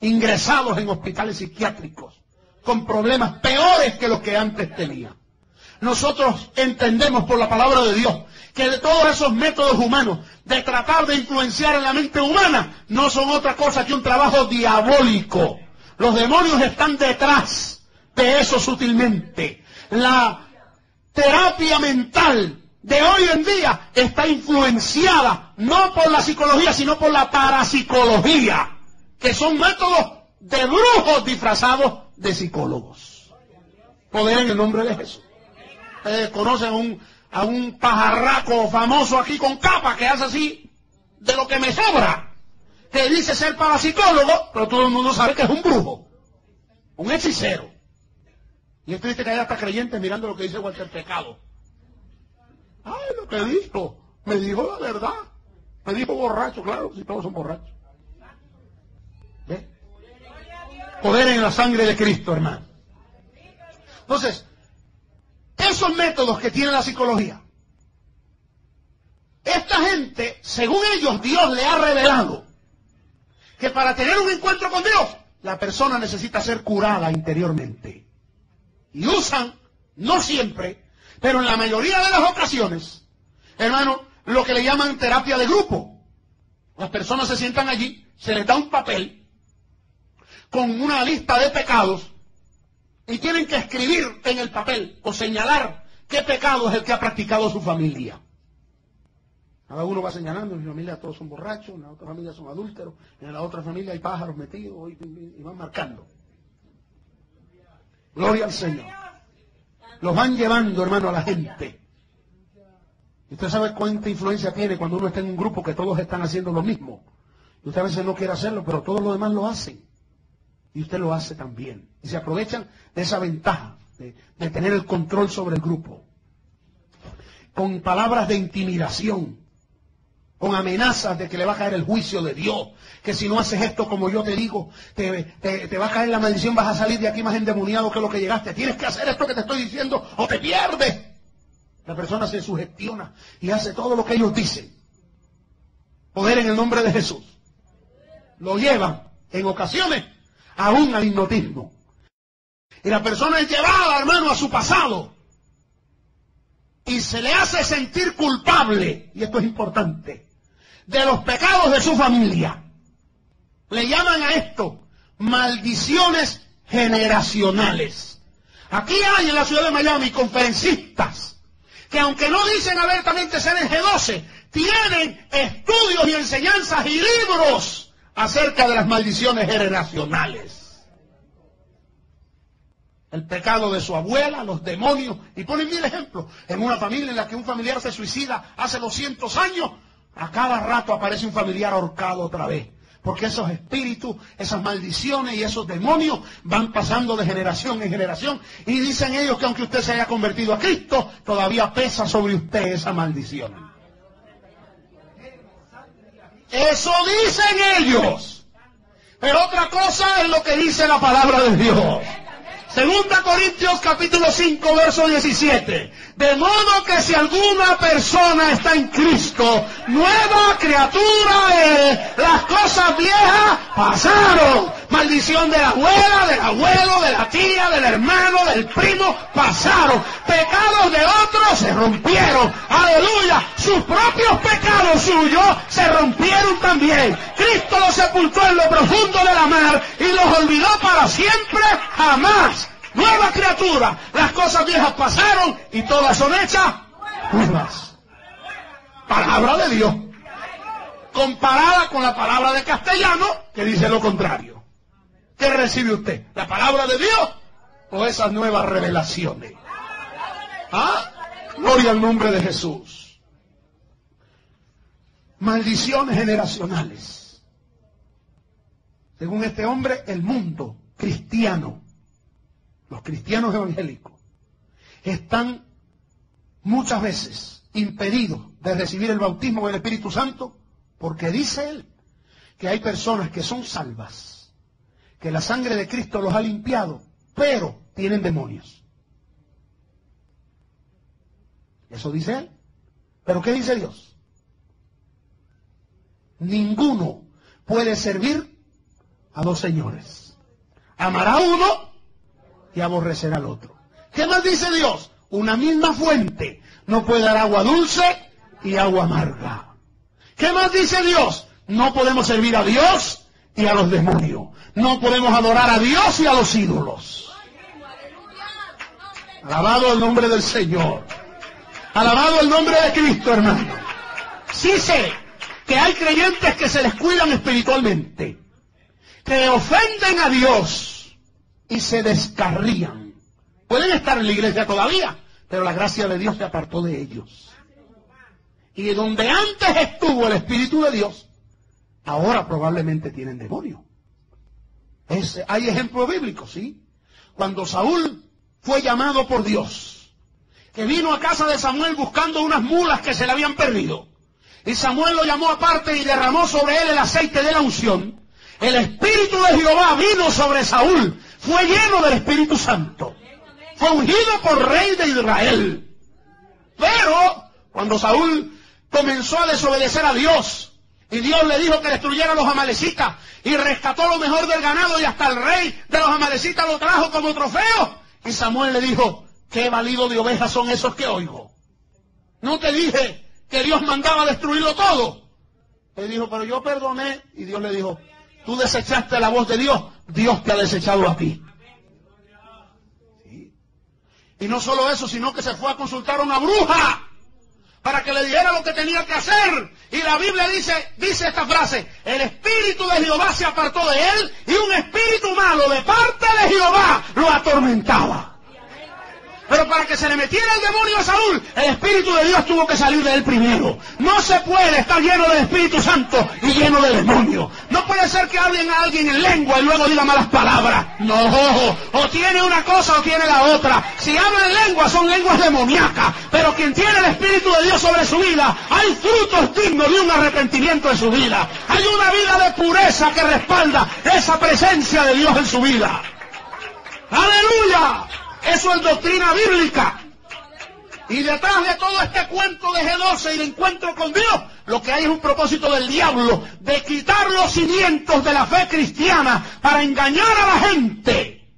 ingresados en hospitales psiquiátricos, con problemas peores que los que antes tenían. Nosotros entendemos por la palabra de Dios que de todos esos métodos humanos de tratar de influenciar en la mente humana no son otra cosa que un trabajo diabólico. Los demonios están detrás de eso sutilmente. La terapia mental de hoy en día está influenciada no por la psicología, sino por la parapsicología, que son métodos de brujos disfrazados de psicólogos. Poder en el nombre de Jesús. Ustedes conocen un, a un pajarraco famoso aquí con capa que hace así de lo que me sobra. Que dice ser parapsicólogo, pero todo el mundo sabe que es un brujo. Un hechicero. Y es triste que haya hasta creyentes mirando lo que dice Walter Pecado. Ay, lo que dijo. Me dijo la verdad. Me dijo borracho, claro, si todos son borrachos. ¿Ve? Poder en la sangre de Cristo, hermano. Entonces, esos métodos que tiene la psicología, esta gente, según ellos, Dios le ha revelado que para tener un encuentro con Dios, la persona necesita ser curada interiormente. Y usan, no siempre, pero en la mayoría de las ocasiones, hermano, lo que le llaman terapia de grupo. Las personas se sientan allí, se les da un papel con una lista de pecados y tienen que escribir en el papel o señalar qué pecado es el que ha practicado su familia. Cada uno va señalando, en mi familia todos son borrachos, en la otra familia son adúlteros, en la otra familia hay pájaros metidos y, van marcando. Gloria al Señor. Los van llevando, hermano, a la gente. Usted sabe cuánta influencia tiene cuando uno está en un grupo que todos están haciendo lo mismo. Y usted a veces no quiere hacerlo, pero todos los demás lo hacen. Y usted lo hace también. Y se aprovechan de esa ventaja, de, de tener el control sobre el grupo. Con palabras de intimidación, con amenazas de que le va a caer el juicio de Dios, que si no haces esto como yo te digo, te, te- va a caer la maldición, vas a salir de aquí más endemoniado que lo que llegaste. Tienes que hacer esto que te estoy diciendo o te pierdes. La persona se sugestiona y hace todo lo que ellos dicen. Poder en el nombre de Jesús. Lo llevan en ocasiones aún al hipnotismo. Y la persona es llevada, hermano, a su pasado. Y se le hace sentir culpable, y esto es importante, de los pecados de su familia. Le llaman a esto maldiciones generacionales. Aquí hay en la ciudad de Miami conferencistas que aunque no dicen abiertamente ser el G12, tienen estudios y enseñanzas y libros acerca de las maldiciones generacionales. El pecado de su abuela, los demonios, y ponen mil ejemplos. En una familia en la que un familiar se suicida hace 200 años, a cada rato aparece un familiar ahorcado otra vez. Porque esos espíritus, esas maldiciones y esos demonios van pasando de generación en generación. Y dicen ellos que aunque usted se haya convertido a Cristo, todavía pesa sobre usted esa maldición. Eso dicen ellos. Pero otra cosa es lo que dice la palabra de Dios. Segunda Corintios capítulo 5 verso 17. De modo que si alguna persona está en Cristo, nueva criatura es. Las cosas viejas pasaron. Maldición de la abuela, del abuelo, de la tía, del hermano, del primo, pasaron. Pecados de otros se rompieron. Aleluya. Sus propios pecados suyos se rompieron también. Cristo los sepultó en lo profundo de la mar y los olvidó para siempre jamás. Nueva criatura. Las cosas viejas pasaron y todas son hechas nuevas. Palabra de Dios. Comparada con la palabra de castellano que dice lo contrario. ¿Qué recibe usted? ¿La palabra de Dios o esas nuevas revelaciones? ¿Ah? Gloria al nombre de Jesús. Maldiciones generacionales. Según este hombre, el mundo cristiano, los cristianos evangélicos, están muchas veces impedidos de recibir el bautismo del Espíritu Santo porque dice él que hay personas que son salvas, que la sangre de Cristo los ha limpiado, pero tienen demonios. Eso dice él. ¿Pero qué dice Dios? Ninguno puede servir a dos señores. Amará a uno y aborrecerá al otro. ¿Qué más dice Dios? Una misma fuente no puede dar agua dulce y agua amarga. ¿Qué más dice Dios? No podemos servir a Dios y a los demonios. No podemos adorar a Dios y a los ídolos. Alabado el nombre del Señor. Alabado el nombre de Cristo, hermano. Sí sé que hay creyentes que se les cuidan espiritualmente, que ofenden a Dios y se descarrían. Pueden estar en la iglesia todavía, pero la gracia de Dios se apartó de ellos. Y donde antes estuvo el Espíritu de Dios, ahora probablemente tienen demonio. Hay ejemplos bíblicos, ¿sí? Cuando Saúl fue llamado por Dios, que vino a casa de Samuel buscando unas mulas que se le habían perdido. Y Samuel lo llamó aparte y derramó sobre él el aceite de la unción. El Espíritu de Jehová vino sobre Saúl. Fue lleno del Espíritu Santo. Fue ungido por rey de Israel. Pero cuando Saúl comenzó a desobedecer a Dios y Dios le dijo que destruyera a los amalecitas y rescató lo mejor del ganado y hasta el rey de los amalecitas lo trajo como trofeo. Y Samuel le dijo, qué valido de ovejas son esos que oigo. No te dije que Dios mandaba destruirlo todo. Él dijo, pero yo perdoné. Y Dios le dijo, tú desechaste la voz de Dios, Dios te ha desechado a ti. Y no solo eso, sino que se fue a consultar a una bruja para que le dijera lo que tenía que hacer. Y la Biblia dice, dice esta frase, el espíritu de Jehová se apartó de él y un espíritu malo de parte de Jehová lo atormentaba. Pero para que se le metiera el demonio a Saúl, el Espíritu de Dios tuvo que salir de él primero. No se puede estar lleno del Espíritu Santo y lleno de demonio. No puede ser que hablen a alguien en lengua y luego diga malas palabras. No, o tiene una cosa o tiene la otra. Si hablan en lengua son lenguas demoníacas. Pero quien tiene el Espíritu de Dios sobre su vida, hay frutos dignos de un arrepentimiento en su vida. Hay una vida de pureza que respalda esa presencia de Dios en su vida. Aleluya. Eso es doctrina bíblica. Y detrás de todo este cuento de G12 y el encuentro con Dios, lo que hay es un propósito del diablo de quitar los cimientos de la fe cristiana para engañar a la gente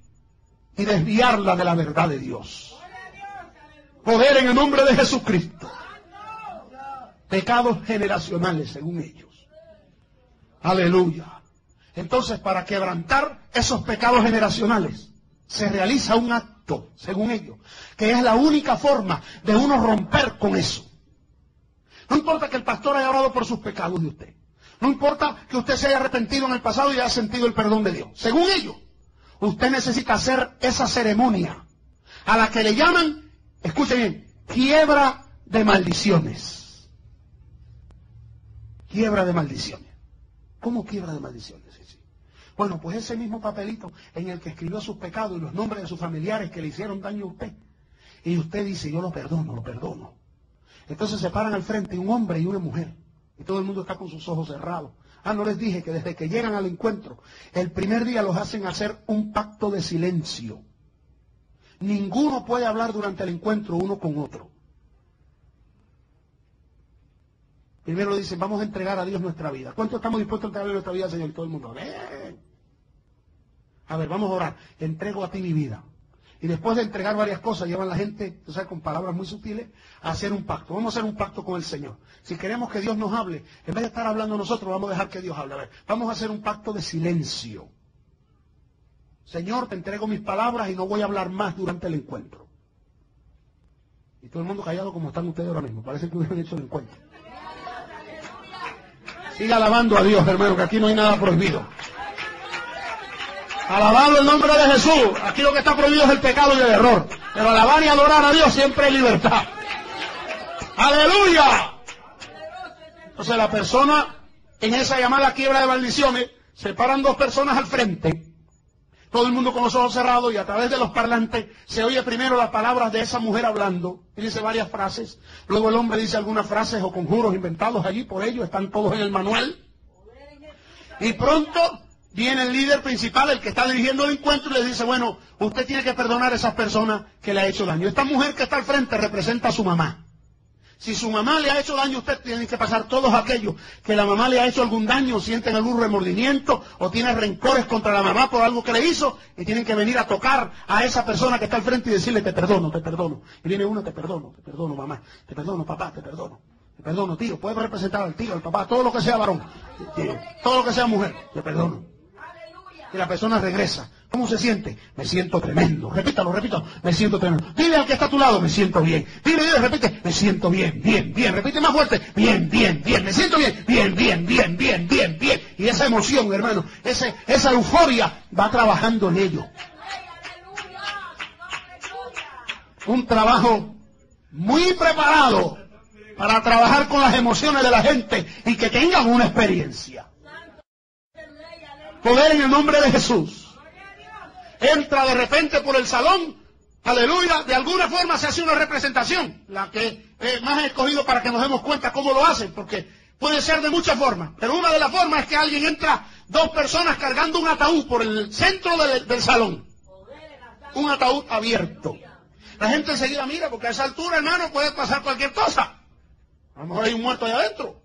y desviarla de la verdad de Dios. Poder en el nombre de Jesucristo. Pecados generacionales, según ellos. Aleluya. Entonces, para quebrantar esos pecados generacionales, se realiza un acto, según ellos, que es la única forma de uno romper con eso. No importa que el pastor haya orado por sus pecados de usted. No importa que usted se haya arrepentido en el pasado y haya sentido el perdón de Dios. Según ellos, usted necesita hacer esa ceremonia a la que le llaman, escuche bien, quiebra de maldiciones. Quiebra de maldiciones. ¿Cómo quiebra de maldiciones? Bueno, pues ese mismo papelito en el que escribió sus pecados y los nombres de sus familiares que le hicieron daño a usted. Y usted dice, yo lo perdono, lo perdono. Entonces se paran al frente un hombre y una mujer. Y todo el mundo está con sus ojos cerrados. Ah, no les dije que desde que llegan al encuentro, el primer día los hacen hacer un pacto de silencio. Ninguno puede hablar durante el encuentro uno con otro. Primero dicen, vamos a entregar a Dios nuestra vida. ¿Cuánto estamos dispuestos a entregarle nuestra vida, Señor? Todo el mundo. A ver, vamos a orar. Entrego a ti mi vida. Y después de entregar varias cosas, llevan la gente, o sea, con palabras muy sutiles, a hacer un pacto. Vamos a hacer un pacto con el Señor. Si queremos que Dios nos hable, en vez de estar hablando nosotros, vamos a dejar que Dios hable. A ver, vamos a hacer un pacto de silencio. Señor, te entrego mis palabras y no voy a hablar más durante el encuentro. Y todo el mundo callado como están ustedes ahora mismo. Parece que hubieran hecho el encuentro. Siga alabando a Dios, hermano, que aquí no hay nada prohibido. Alabado el nombre de Jesús. Aquí lo que está prohibido es el pecado y el error. Pero alabar y adorar a Dios siempre hay libertad. Aleluya. Entonces la persona en esa llamada quiebra de maldiciones, se paran dos personas al frente todo el mundo con los ojos cerrados y a través de los parlantes se oye primero las palabras de esa mujer hablando. Y dice varias frases. Luego el hombre dice algunas frases o conjuros inventados allí por ellos. Están todos en el manual. Y pronto viene el líder principal, el que está dirigiendo el encuentro, y le dice, bueno, usted tiene que perdonar a esas personas que le ha hecho daño. Esta mujer que está al frente representa a su mamá. Si su mamá le ha hecho daño, usted tiene que pasar todos aquellos que la mamá le ha hecho algún daño, sienten algún remordimiento o tienen rencores contra la mamá por algo que le hizo y tienen que venir a tocar a esa persona que está al frente y decirle te perdono, te perdono. Y viene uno, te perdono, te perdono mamá, te perdono papá, te perdono. Te perdono tío, puede representar al tío, al papá, todo lo que sea varón, todo lo que sea mujer, te perdono. Y la persona regresa ¿Cómo se siente? Me siento tremendo. Repítalo, repítalo. Me siento tremendo. Dile al que está a tu lado, me siento bien. Dile, dile, repite. Me siento bien, bien, bien. Repite más fuerte. Bien, bien, bien. Me siento bien. Bien, bien, bien, bien, bien, bien. Y esa emoción, hermano, ese, esa euforia va trabajando en ello. Un trabajo muy preparado para trabajar con las emociones de la gente y que tengan una experiencia. Poder en el nombre de Jesús entra de repente por el salón, aleluya, de alguna forma se hace una representación, la que más he escogido para que nos demos cuenta cómo lo hacen, porque puede ser de muchas formas, pero una de las formas es que alguien entra, dos personas cargando un ataúd por el centro del, del salón, un ataúd abierto. La gente enseguida mira, porque a esa altura, hermano, puede pasar cualquier cosa. A lo mejor hay un muerto ahí adentro.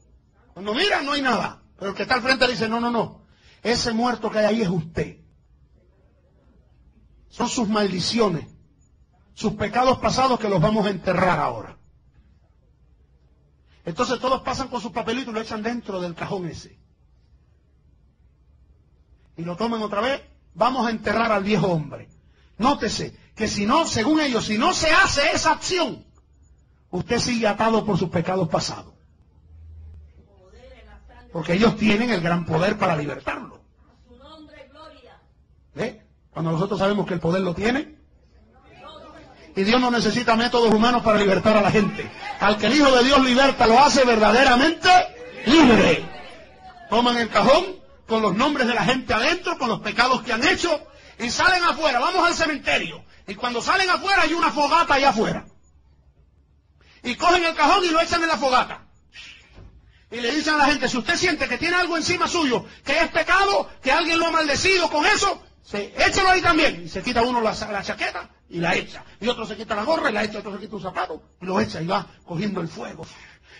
Cuando miran no hay nada. Pero el que está al frente dice, no, no, no. Ese muerto que hay ahí es usted. Son sus maldiciones, sus pecados pasados que los vamos a enterrar ahora. Entonces todos pasan con sus papelitos y lo echan dentro del cajón ese. Y lo toman otra vez, vamos a enterrar al viejo hombre. Nótese que si no, según ellos, si no se hace esa acción, usted sigue atado por sus pecados pasados. Porque ellos tienen el gran poder para libertarlo. ¿Ve? Cuando nosotros sabemos que el poder lo tiene. Y Dios no necesita métodos humanos para libertar a la gente. Al que el Hijo de Dios liberta lo hace verdaderamente libre. Toman el cajón con los nombres de la gente adentro, con los pecados que han hecho, y salen afuera. Vamos al cementerio. Y cuando salen afuera hay una fogata allá afuera. Y cogen el cajón y lo echan en la fogata. Y le dicen a la gente, si usted siente que tiene algo encima suyo, que es pecado, que alguien lo ha maldecido con eso, se, échalo ahí también. Y se quita uno la, chaqueta y la echa. Y otro se quita la gorra y la echa, otro se quita un zapato y lo echa y va cogiendo el fuego.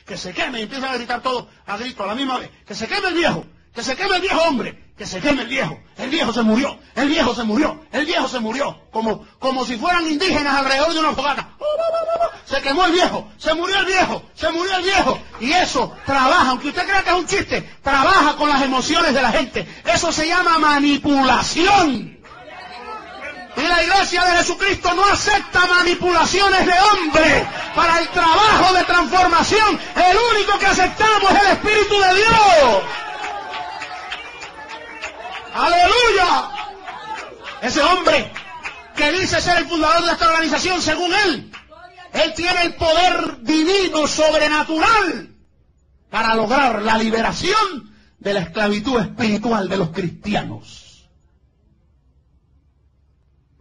Que se queme y empiezan a gritar todo a grito a la misma vez. Que se queme el viejo, que se queme el viejo hombre, que se queme el viejo. El viejo se murió, el viejo se murió, el viejo se murió. Como, como si fueran indígenas alrededor de una fogata. Se quemó el viejo, se murió el viejo, se murió el viejo. Y eso trabaja, aunque usted crea que es un chiste, trabaja con las emociones de la gente. Eso se llama manipulación. Y la iglesia de Jesucristo no acepta manipulaciones de hombre para el trabajo de transformación. El único que aceptamos es el Espíritu de Dios. Aleluya. Ese hombre que dice ser el fundador de esta organización, según él, él tiene el poder divino, sobrenatural, para lograr la liberación de la esclavitud espiritual de los cristianos.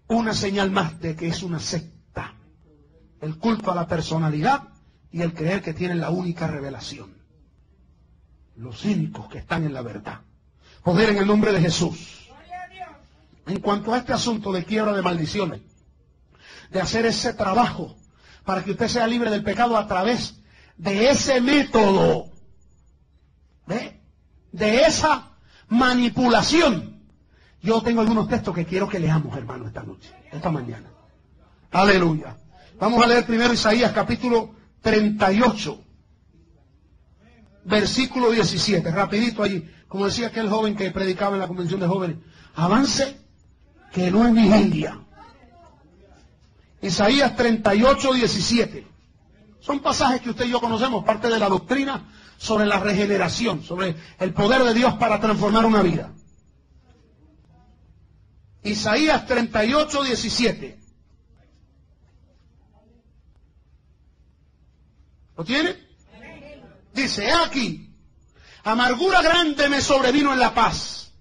Una señal más de que es una secta. El culto a la personalidad y el creer que tienen la única revelación. Los cínicos que están en la verdad. Poder en el nombre de Jesús. En cuanto a este asunto de quiebra de maldiciones, de hacer ese trabajo para que usted sea libre del pecado a través de ese método, ¿ve? de esa manipulación. Yo tengo algunos textos que quiero que leamos, hermano, esta noche, esta mañana. Aleluya. Vamos a leer primero Isaías capítulo 38, versículo 17, rapidito allí. Como decía aquel joven que predicaba en la convención de jóvenes, avance que no es vigilia. Isaías 38, 17. Son pasajes que usted y yo conocemos, parte de la doctrina sobre la regeneración, sobre el poder de Dios para transformar una vida. Isaías 38, 17. ¿Lo tiene? Dice, aquí, amargura grande me sobrevino en la paz,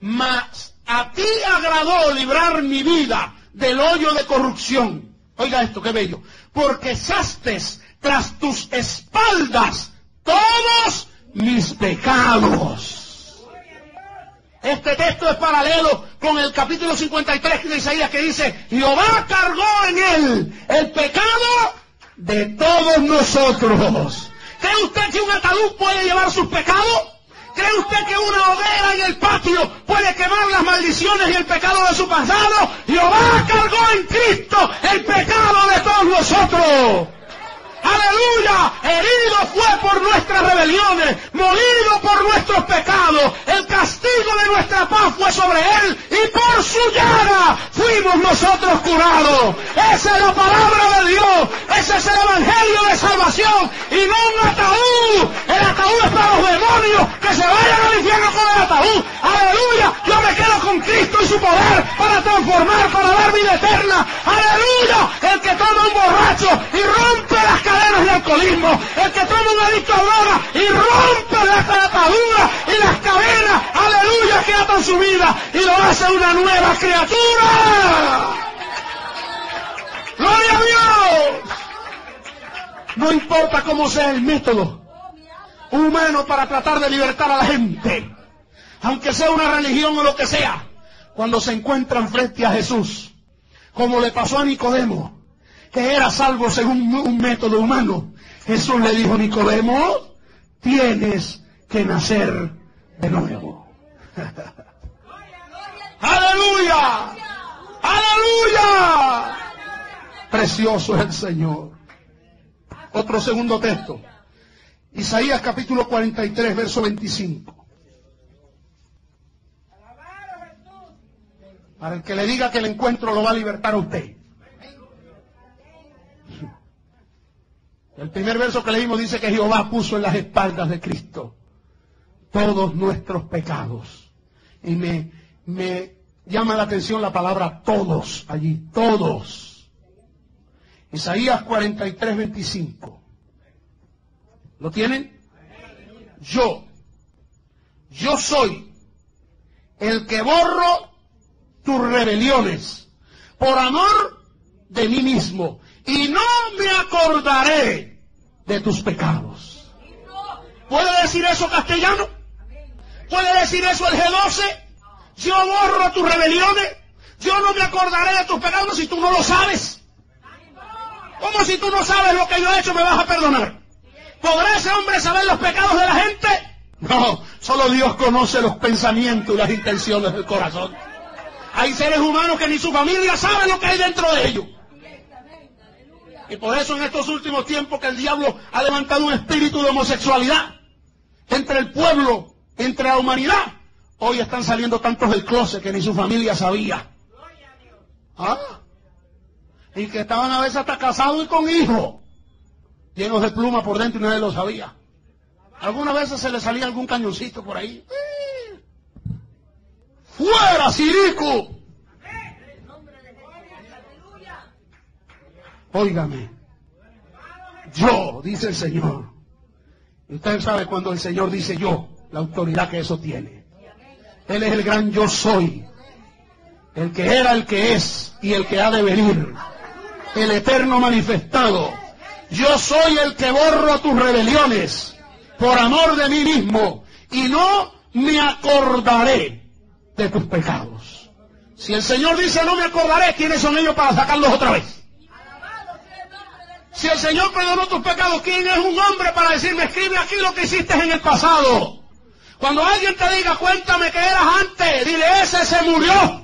mas a ti agradó librar mi vida del hoyo de corrupción. Oiga esto, qué bello. Porque echaste tras tus espaldas todos mis pecados. Este texto es paralelo con el capítulo 53 de Isaías que dice, Jehová cargó en él el pecado de todos nosotros. ¿Cree usted que un ataúd puede llevar sus pecados? ¿Cree usted que una hoguera en el patio puede quemar las maldiciones y el pecado de su pasado? Jehová cargó en Cristo el pecado de todos nosotros. Aleluya. Herido fue por nuestras rebeliones, molido por nuestros pecados. El castigo de nuestra paz fue sobre él y por su llaga fuimos nosotros curados. Esa es la palabra de Dios. Ese es el evangelio de salvación y no un ataúd. El ataúd es para los demonios que se vayan al infierno con el ataúd. Aleluya. Yo me quedo con Cristo y su poder para transformar, para dar vida eterna. Aleluya. El que toma un borracho y rompe las cadenas de alcoholismo, el que toma un adicto a droga y rompe las ataduras y las cadenas, aleluya, que atan su vida y lo hace una nueva criatura. ¡Gloria a Dios! No importa cómo sea el método humano para tratar de libertar a la gente, aunque sea una religión o lo que sea, cuando se encuentran frente a Jesús, como le pasó a Nicodemo, que era salvo según un método humano. Jesús le dijo, Nicodemo, tienes que nacer de nuevo. [LAUGHS] ¡Aleluya! ¡Aleluya! Precioso es el Señor. Otro segundo texto. Isaías capítulo 43, verso 25. Para el que le diga que el encuentro lo va a libertar a usted. El primer verso que leímos dice que Jehová puso en las espaldas de Cristo todos nuestros pecados. Y me, me llama la atención la palabra todos allí, todos. Isaías 43, 25. ¿Lo tienen? Yo, yo soy el que borro tus rebeliones por amor de mí mismo y no me acordaré de tus pecados. ¿Puede decir eso castellano? ¿Puede decir eso el G12? Yo borro tus rebeliones, yo no me acordaré de tus pecados si tú no lo sabes. ¿Cómo si tú no sabes lo que yo he hecho me vas a perdonar? ¿Podrá ese hombre saber los pecados de la gente? No, solo Dios conoce los pensamientos y las intenciones del corazón. Hay seres humanos que ni su familia sabe lo que hay dentro de ellos. Y por eso en estos últimos tiempos que el diablo ha levantado un espíritu de homosexualidad entre el pueblo, entre la humanidad, hoy están saliendo tantos del closet que ni su familia sabía. ¿Ah? Y que estaban a veces hasta casados y con hijos, llenos de pluma por dentro y nadie lo sabía. Algunas veces se le salía algún cañoncito por ahí. ¡Fuera, Sirico! Óigame. Yo, dice el Señor. Usted sabe cuando el Señor dice yo, la autoridad que eso tiene. Él es el gran yo soy. El que era, el que es y el que ha de venir. El eterno manifestado. Yo soy el que borro tus rebeliones por amor de mí mismo y no me acordaré de tus pecados. Si el Señor dice no me acordaré, ¿quiénes son ellos para sacarlos otra vez? Si el Señor perdonó tus pecados, ¿quién es un hombre para decirme, escribe aquí lo que hiciste en el pasado? Cuando alguien te diga, cuéntame que eras antes, dile, ese se murió.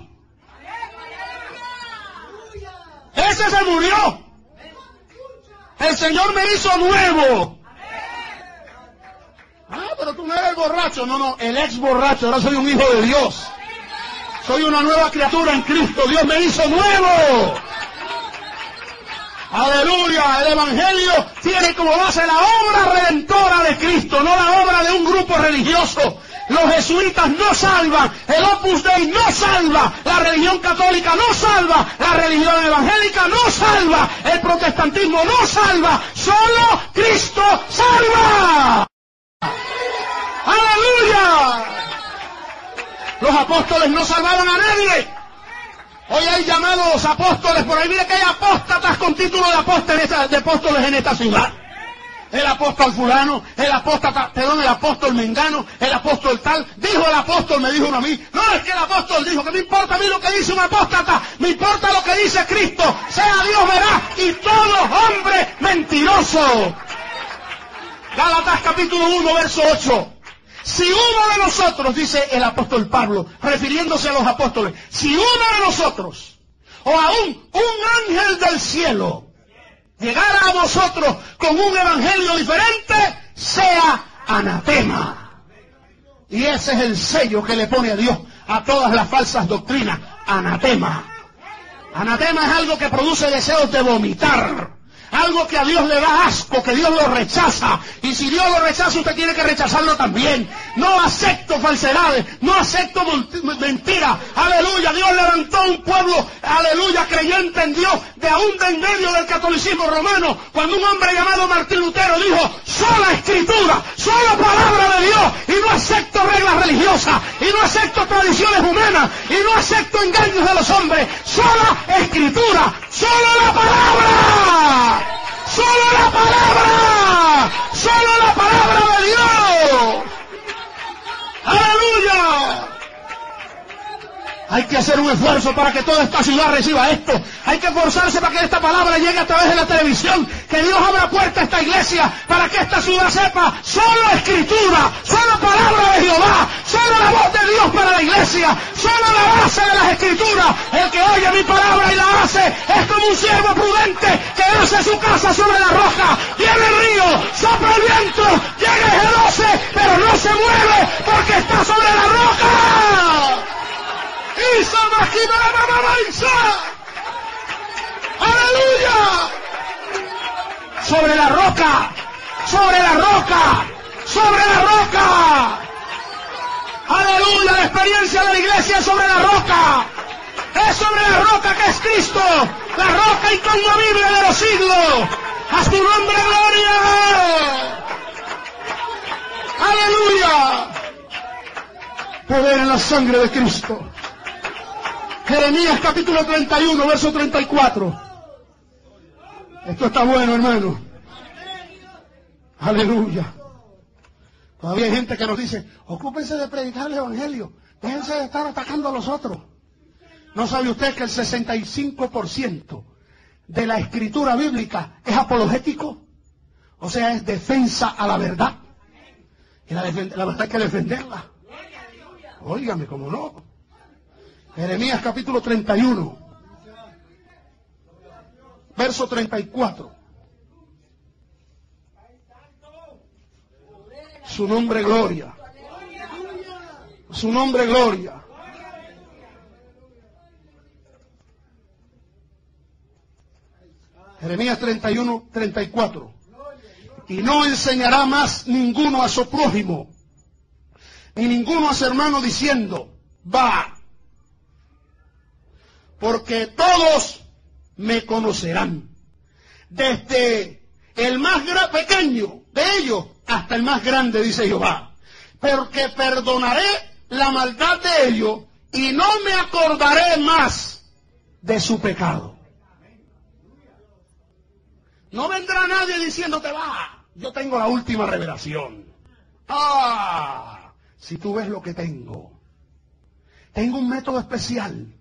Ese se murió. El Señor me hizo nuevo. Ah, pero tú no eres el borracho. No, no, el ex borracho. Ahora soy un hijo de Dios. Soy una nueva criatura en Cristo. Dios me hizo nuevo. Aleluya, el Evangelio tiene como base la obra redentora de Cristo, no la obra de un grupo religioso. Los jesuitas no salvan, el Opus Dei no salva, la religión católica no salva, la religión evangélica no salva, el protestantismo no salva, solo Cristo salva. Aleluya. Los apóstoles no salvaban a nadie. Hoy hay llamados apóstoles por ahí. Mire que hay apóstatas con título de apóstoles, de apóstoles en esta ciudad. El apóstol fulano, el apóstata, perdón, el apóstol mengano, el apóstol tal. Dijo el apóstol, me dijo uno a mí. No es que el apóstol dijo que me importa a mí lo que dice un apóstata, me importa lo que dice Cristo. Sea Dios verá y todo hombre mentiroso. Gálatas capítulo 1, verso 8. Si uno de nosotros, dice el apóstol Pablo, refiriéndose a los apóstoles, si uno de nosotros, o aún un ángel del cielo, llegara a vosotros con un evangelio diferente, sea anatema. Y ese es el sello que le pone a Dios a todas las falsas doctrinas, anatema. Anatema es algo que produce deseos de vomitar. Algo que a Dios le da asco, que Dios lo rechaza. Y si Dios lo rechaza, usted tiene que rechazarlo también. No acepto falsedades, no acepto mentiras. Aleluya, Dios levantó un pueblo, aleluya, creyente en Dios, de aún de en medio del catolicismo romano. Cuando un hombre llamado Martín Lutero dijo, sola escritura, sola palabra de Dios, y no acepto reglas religiosas, y no acepto tradiciones humanas, y no acepto engaños de los hombres, sola escritura, solo la palabra. Solo la palabra. Solo la palabra de Dios. Aleluya. Hay que hacer un esfuerzo para que toda esta ciudad reciba esto. Hay que esforzarse para que esta palabra llegue a través de la televisión. Que Dios abra puerta a esta iglesia para que esta ciudad sepa solo escritura, solo palabra de Jehová, solo la voz de Dios para la iglesia, solo la base de las escrituras. El que oye mi palabra y la hace es como un siervo prudente que hace su casa sobre la roca. Viene el río, sopla el viento, llega el G12, pero no se mueve porque está sobre la roca. ¡Isa ¡Aleluya! Sobre la roca, sobre la roca, sobre la roca. Aleluya, la experiencia de la iglesia sobre la roca. es sobre la roca que es Cristo, la roca inconmovible de los siglos. A su nombre gloria. Aleluya. Poder en la sangre de Cristo. Jeremías capítulo 31, verso 34. Esto está bueno, hermano. Aleluya. Todavía hay gente que nos dice, ocúpense de predicar el Evangelio. Déjense de estar atacando a los otros. ¿No sabe usted que el 65% de la escritura bíblica es apologético? O sea, es defensa a la verdad. Y la, la verdad hay que defenderla. Óigame, como no. Jeremías capítulo 31, verso 34. Su nombre gloria. Su nombre gloria. Jeremías 31, 34. Y no enseñará más ninguno a su prójimo, ni ninguno a su hermano diciendo, va, porque todos me conocerán, desde el más pequeño de ellos hasta el más grande, dice Jehová, porque perdonaré la maldad de ellos y no me acordaré más de su pecado. No vendrá nadie diciéndote, va, yo tengo la última revelación. Ah, si tú ves lo que tengo. Tengo un método especial.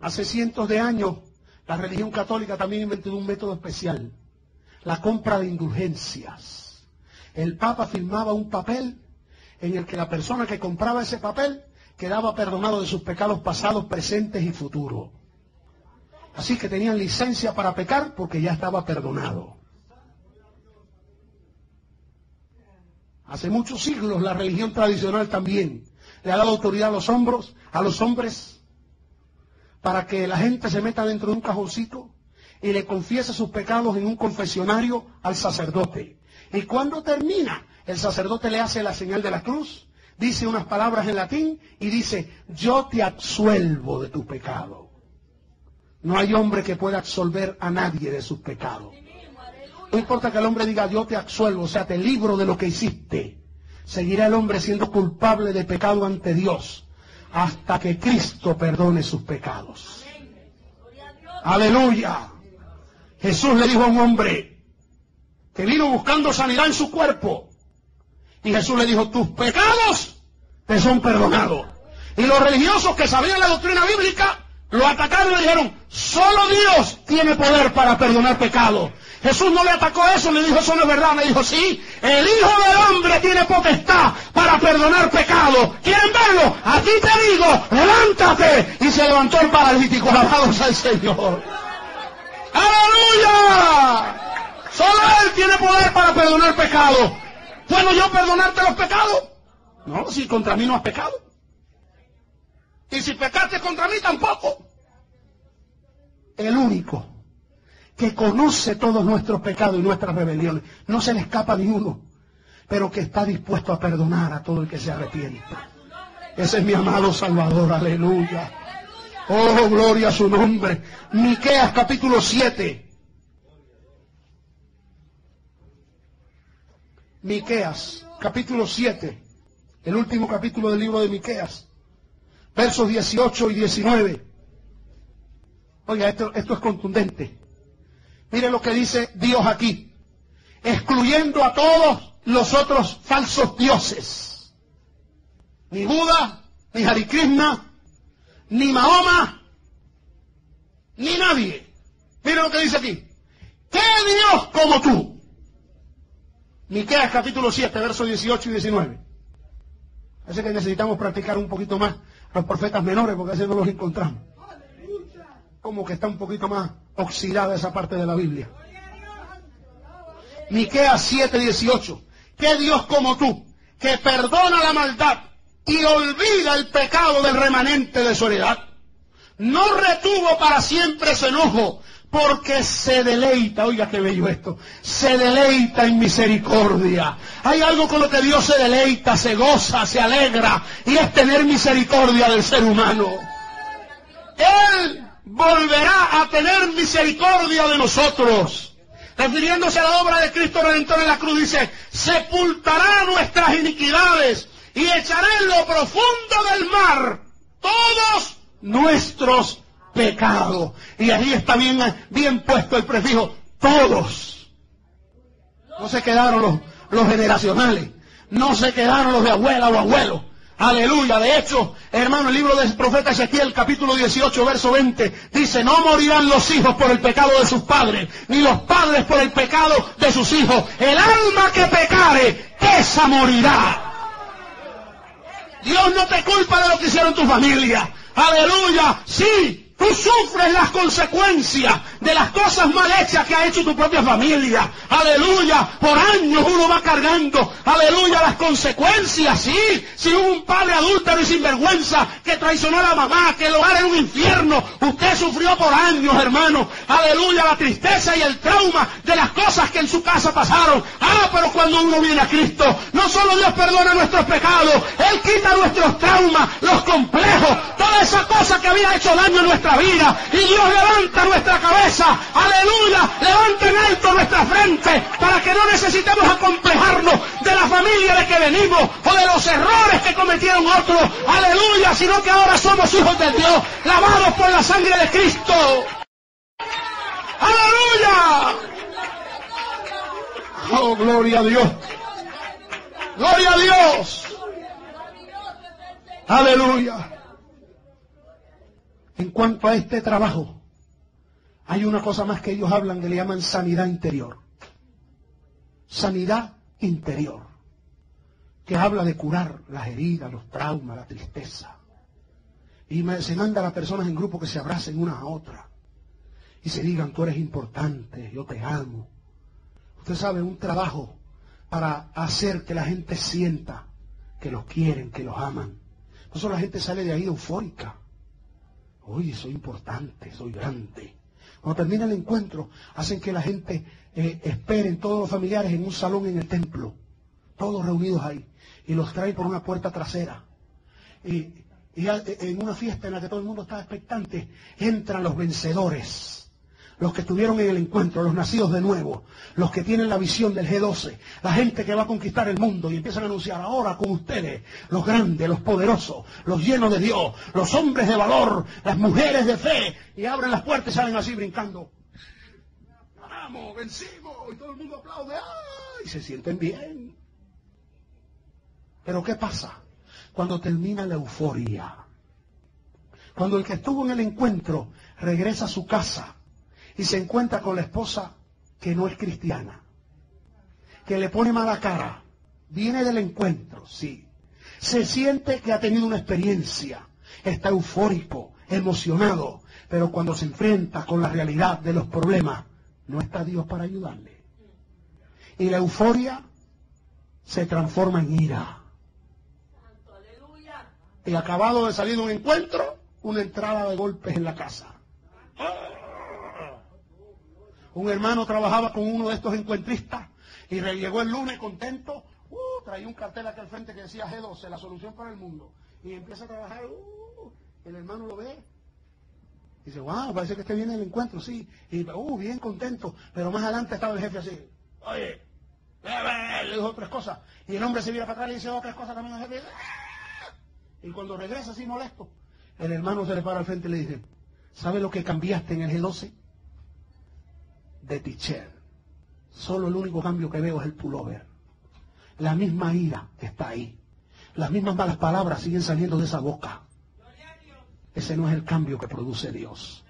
Hace cientos de años, la religión católica también inventó un método especial. La compra de indulgencias. El Papa firmaba un papel en el que la persona que compraba ese papel quedaba perdonado de sus pecados pasados, presentes y futuros. Así que tenían licencia para pecar porque ya estaba perdonado. Hace muchos siglos la religión tradicional también le ha dado autoridad a los hombros, a los hombres, para que la gente se meta dentro de un cajoncito y le confiese sus pecados en un confesionario al sacerdote. Y cuando termina, el sacerdote le hace la señal de la cruz, dice unas palabras en latín y dice, yo te absuelvo de tu pecado. No hay hombre que pueda absolver a nadie de sus pecados. No importa que el hombre diga, yo te absuelvo, o sea, te libro de lo que hiciste. Seguirá el hombre siendo culpable de pecado ante Dios hasta que Cristo perdone sus pecados. Aleluya. Jesús le dijo a un hombre que vino buscando sanidad en su cuerpo. Y Jesús le dijo, tus pecados te son perdonados. Y los religiosos que sabían la doctrina bíblica lo atacaron y le dijeron, solo Dios tiene poder para perdonar pecados. Jesús no le atacó eso, le dijo, eso no es verdad. Me dijo, sí, el Hijo del Hombre tiene potestad para perdonar pecados. ¿Quieren verlo? Aquí te digo, levántate. Y se levantó el paralítico, alabados al Señor. ¡Aleluya! Solo Él tiene poder para perdonar pecados. ¿Puedo yo perdonarte los pecados? No, si contra mí no has pecado. Y si pecaste contra mí tampoco. El único que conoce todos nuestros pecados y nuestras rebeliones, no se le escapa ni uno, pero que está dispuesto a perdonar a todo el que se arrepiente. Ese es mi amado Salvador, aleluya. Oh, gloria a su nombre. Miqueas capítulo 7. Miqueas capítulo 7. El último capítulo del libro de Miqueas versos 18 y 19. Oiga, esto, es contundente. Mire lo que dice Dios aquí. Excluyendo a todos los otros falsos dioses. Ni Buda, ni Hare Krishna, ni Mahoma, ni nadie. Mire lo que dice aquí. ¿Qué Dios como tú? Miqueas capítulo 7, versos 18 y 19. Parece que necesitamos practicar un poquito más los profetas menores, porque así no los encontramos. Como que está un poquito más oxidada esa parte de la Biblia. Miqueas 7:18. ¿Qué Dios como tú, que perdona la maldad y olvida el pecado del remanente de soledad? No retuvo para siempre ese enojo, porque se deleita, oiga qué bello esto, se deleita en misericordia. Hay algo con lo que Dios se deleita, se goza, se alegra, y es tener misericordia del ser humano. Él volverá a tener misericordia de nosotros. Refiriéndose a la obra de Cristo Redentor en la cruz, dice, sepultará nuestras iniquidades y echará en lo profundo del mar todos nuestros pecados. Y ahí está bien, bien puesto el prefijo, todos. No se quedaron los, los generacionales, no se quedaron los de abuela o abuelo. Aleluya. De hecho, hermano, el libro del profeta Ezequiel, capítulo 18, verso 20, dice, no morirán los hijos por el pecado de sus padres, ni los padres por el pecado de sus hijos. El alma que pecare, esa morirá. Dios no te culpa de lo que hicieron tu familia. Aleluya. Sí, Tú sufres las consecuencias de las cosas mal hechas que ha hecho tu propia familia. Aleluya. Por años uno va cargando. Aleluya. Las consecuencias, sí. Si hubo un padre adúltero y sinvergüenza que traicionó a la mamá, que lo hará en un infierno. Usted sufrió por años, hermano. Aleluya. La tristeza y el trauma de las cosas que en su casa pasaron. Ah, pero cuando uno viene a Cristo, no solo Dios perdona nuestros pecados, Él quita nuestros traumas, los complejos, toda esa cosa que había hecho daño en nuestra vida. Y Dios levanta nuestra cabeza. Aleluya. Levanta en alto nuestra frente para que no necesitemos acomplejarnos de la familia de que venimos o de los errores que cometieron otros. Aleluya. Sino que ahora somos hijos de Dios, lavados por la sangre de Cristo. Aleluya. Oh, gloria a Dios. Gloria a Dios. Aleluya. En cuanto a este trabajo, hay una cosa más que ellos hablan que le llaman sanidad interior. Sanidad interior. Que habla de curar las heridas, los traumas, la tristeza. Y se manda a las personas en grupo que se abracen una a otra. Y se digan, tú eres importante, yo te amo. Usted sabe, un trabajo para hacer que la gente sienta que los quieren, que los aman. Por eso la gente sale de ahí eufórica. Oye, soy importante, soy grande. Cuando termina el encuentro, hacen que la gente eh, esperen todos los familiares en un salón en el templo, todos reunidos ahí, y los traen por una puerta trasera. Y, y en una fiesta en la que todo el mundo está expectante, entran los vencedores los que estuvieron en el encuentro, los nacidos de nuevo, los que tienen la visión del G12, la gente que va a conquistar el mundo y empiezan a anunciar ahora con ustedes, los grandes, los poderosos, los llenos de Dios, los hombres de valor, las mujeres de fe, y abren las puertas y salen así brincando. Ganamos, vencimos, y todo el mundo aplaude, ¡ay! Y se sienten bien. Pero ¿qué pasa? Cuando termina la euforia, cuando el que estuvo en el encuentro regresa a su casa, y se encuentra con la esposa que no es cristiana, que le pone mala cara, viene del encuentro, sí, se siente que ha tenido una experiencia, está eufórico, emocionado, pero cuando se enfrenta con la realidad de los problemas, no está Dios para ayudarle. Y la euforia se transforma en ira. Y acabado de salir de un encuentro, una entrada de golpes en la casa. Un hermano trabajaba con uno de estos encuentristas y llegó el lunes contento. Uh, traía un cartel aquí al frente que decía G12, la solución para el mundo. Y empieza a trabajar. Uh, el hermano lo ve. Y dice, wow, parece que este viene el encuentro, sí. Y uh, bien contento. Pero más adelante estaba el jefe así. Oye, le dijo tres cosas. Y el hombre se vira para atrás y dice otras cosas también al jefe. Y cuando regresa así molesto, el hermano se le para al frente y le dice, ¿sabe lo que cambiaste en el G12? De. Solo el único cambio que veo es el pullover. La misma ira está ahí. Las mismas malas palabras siguen saliendo de esa boca. Ese no es el cambio que produce Dios.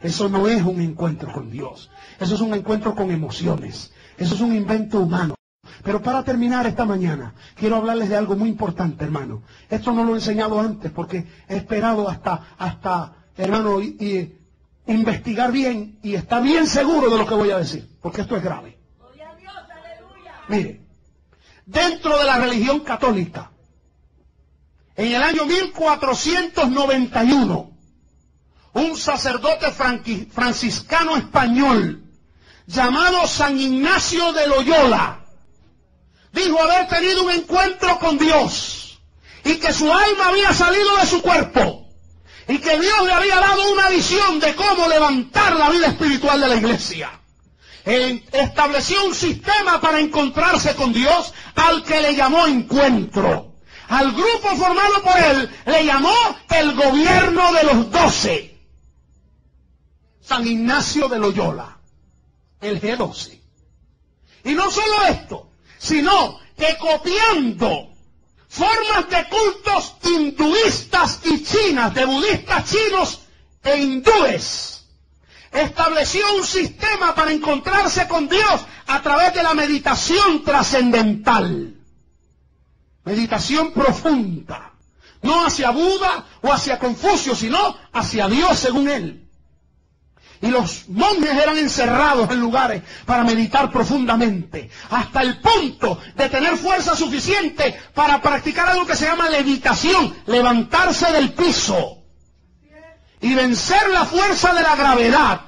Eso no es un encuentro con Dios. Eso es un encuentro con emociones. Eso es un invento humano. Pero para terminar esta mañana, quiero hablarles de algo muy importante, hermano. Esto no lo he enseñado antes porque he esperado hasta, hasta, hermano, y investigar bien y estar bien seguro de lo que voy a decir, porque esto es grave. Mire, dentro de la religión católica, en el año 1491, un sacerdote franciscano español llamado San Ignacio de Loyola dijo haber tenido un encuentro con Dios y que su alma había salido de su cuerpo y que Dios le había dado una visión de cómo levantar la vida espiritual de la iglesia. Estableció un sistema para encontrarse con Dios al que le llamó encuentro. Al grupo formado por él le llamó el gobierno de los doce. San Ignacio de Loyola, el G12. Y no solo esto, sino que copiando formas de cultos hinduistas y chinas, de budistas chinos e hindúes, estableció un sistema para encontrarse con Dios a través de la meditación trascendental. Meditación profunda. No hacia Buda o hacia Confucio, sino hacia Dios según él. Y los monjes eran encerrados en lugares para meditar profundamente, hasta el punto de tener fuerza suficiente para practicar algo que se llama levitación, levantarse del piso y vencer la fuerza de la gravedad,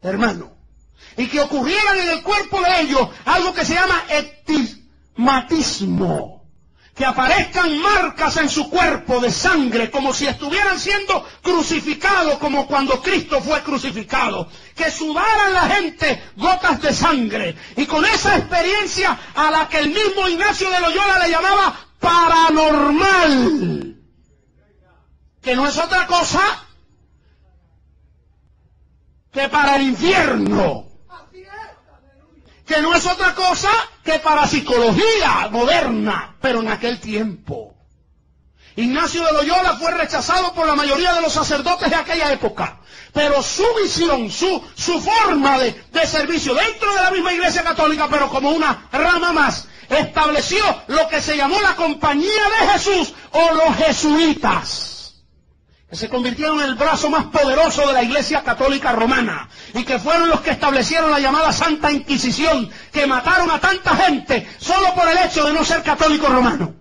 hermano. Y que ocurrieran en el cuerpo de ellos algo que se llama etismatismo que aparezcan marcas en su cuerpo de sangre, como si estuvieran siendo crucificados, como cuando Cristo fue crucificado, que sudaran la gente gotas de sangre, y con esa experiencia a la que el mismo Ignacio de Loyola le llamaba paranormal, que no es otra cosa que para el infierno. Que no es otra cosa que para psicología moderna, pero en aquel tiempo. Ignacio de Loyola fue rechazado por la mayoría de los sacerdotes de aquella época, pero su visión, su, su forma de, de servicio dentro de la misma iglesia católica, pero como una rama más, estableció lo que se llamó la Compañía de Jesús o los jesuitas que se convirtieron en el brazo más poderoso de la Iglesia Católica Romana y que fueron los que establecieron la llamada Santa Inquisición, que mataron a tanta gente solo por el hecho de no ser católico romano